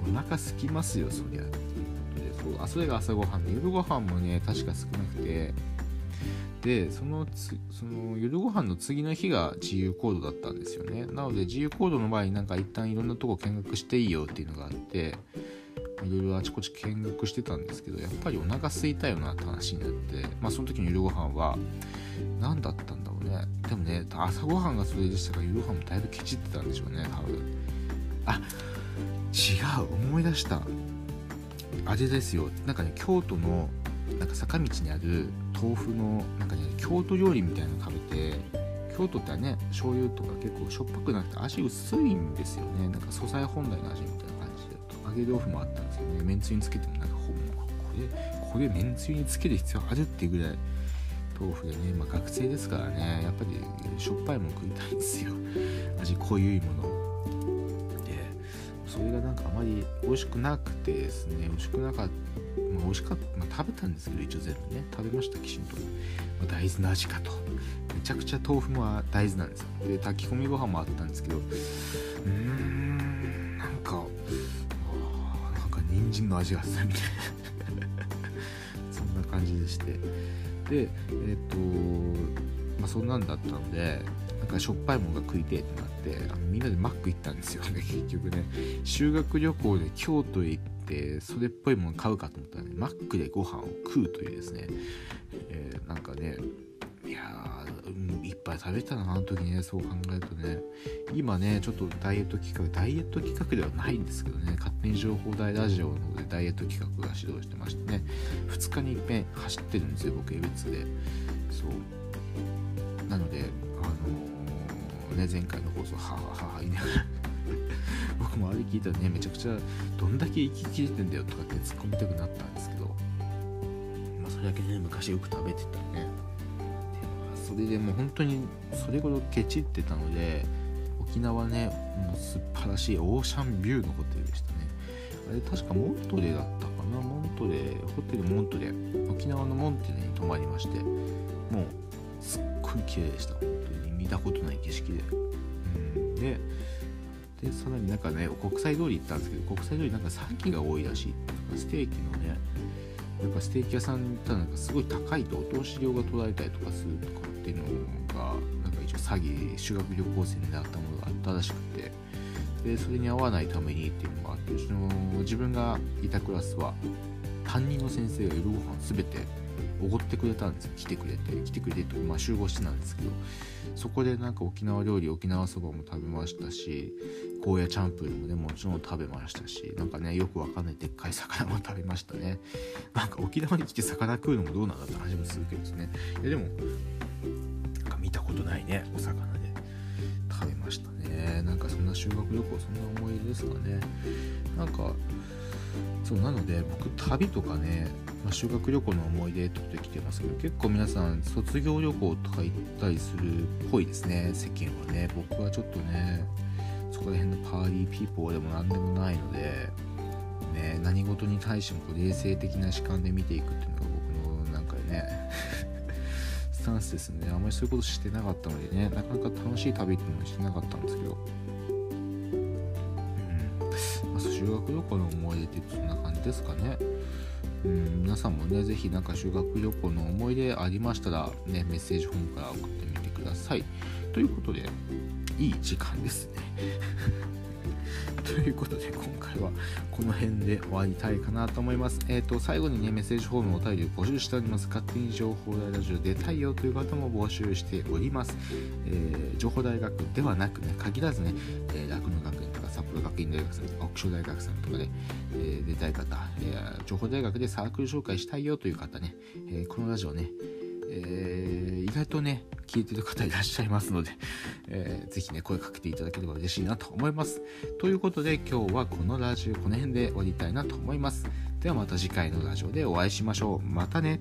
お腹空きますよそりゃ。そうあそれが朝ごはんで夜ご飯もね確か少なくて。でそのつその夜ご飯の次の日が自由行動だったんですよね。なので自由行動の場合になんか一旦いろんなとこ見学していいよっていうのがあっていろいろあちこち見学してたんですけどやっぱりお腹空いたよなって話になってまあその時の夜ご飯は何だったんだろうね。でもね朝ごはんがそれでしたから夜ご飯もだいぶケチってたんでしょうね多分。あ違う思い出した。あれですよ。なんかね京都のなんか坂道にある豆腐のなんかね京都料理みたいなの食べて京都ってね醤油とか結構しょっぱくなって味薄いんですよね。なんか素材本来の味みたいな。揚げ豆腐もあったんですよねめんつゆにつけてもなんかほんこれこれめんつゆにつける必要あるっていうぐらい豆腐でね、まあ、学生ですからねやっぱりしょっぱいもの食いたいんですよ。味濃ゆいもの。でそれがなんかあまり美味しくなくてですね美味しくなかった、まあ、美味しかった、まあ、食べたんですけど一応全部ね食べましたきちんと、まあ、大豆の味かと。めちゃくちゃ豆腐も大豆なんですよ。で炊き込みご飯もあったんですけどうーんなんか人の味がするみたいな。そんな感じでして。でえっ、ー、とまあそんなんだったのでなんかしょっぱいものが食いてえってなってあのみんなでマック行ったんですよね 結局ね。修学旅行で京都へ行ってそれっぽいもの買うかと思ったらねマックでご飯を食うというですね、えー、なんかねいやー、いっぱい食べたなあの時ねそう考えるとね。今ねちょっとダイエット企画ダイエット企画ではないんですけどね。勝手に情報大ラジオの方でダイエット企画が指導してましてね。2日にいっぺん走ってるんですよ僕江別で。そう。なのであのね前回の放送はははは言いながら。僕もあれ聞いたらねめちゃくちゃどんだけ息切れてんだよとかって突っ込みたくなったんですけど。まあそれだけね昔よく食べてたね。それでもう本当にそれほどケチってたので沖縄ねもう素晴らしいオーシャンビューのホテルでしたね。あれ確かモントレだったかな？モントレホテルモントレ沖縄のモントレに泊まりましてもうすっごい綺麗でした。本当に見たことない景色で、うん、ででさらになんかね国際通り行ったんですけど国際通りなんか詐欺が多いらしい。ステーキのねなんかステーキ屋さんに行ったらなんかすごい高いとお通し料が取られたりとかするとかっていうのがなんか一応詐欺修学旅行生になったものがあったらしくてでそれに合わないためにっていうのがあってその自分がいたクラスは担任の先生が夜ご飯全ておごってくれたんですよ。来てくれて来てくれてとまあ集合してたんですけどそこでなんか沖縄料理沖縄そばも食べましたしゴーヤチャンプルもねもちろん食べましたしなんかねよくわかんないでっかい魚も食べましたね。なんか沖縄に来て魚食うのもどうなんだって話もするけどですね。いやでも見たことないねお魚で。食べましたね。なんかそんな修学旅行そんな思い出ですかね。なんかそうなので僕旅とかねまあ、修学旅行の思い出とってきてますけど結構皆さん卒業旅行とか行ったりするっぽいですね世間はね。僕はちょっとねそこら辺の party people でも何でもないので、ね、何事に対してもこう冷静的な視点で見ていくっていうのが僕のなんかねスタンスですね。あんまりそういうことしてなかったのでねなかなか楽しい旅っていうのはしてなかったんですけど。うん、まあ、修学旅行の思い出ってそんな感じですかね。うん。皆さんもね是非なんか修学旅行の思い出ありましたらねメッセージフォームから送ってみてください。ということでいい時間ですね。ということで今回はこの辺で終わりたいかなと思います。えっ、ー、と最後にねメッセージフォームのお便りを募集しております。勝手に情報大ラジオ出たいよという方も募集しております。えー、情報大学ではなくね限らずね、えー、楽野学園とか札幌学院大学さんとか北昇大学さんとかで、えー、出たい方、えー、情報大学でサークル紹介したいよという方ね、えー、このラジオねえー、意外とね、聞いてる方いらっしゃいますので、えー、ぜひね、声かけていただければ嬉しいなと思います。ということで、今日はこのラジオ、この辺で終わりたいなと思います。ではまた次回のラジオでお会いしましょう。またね。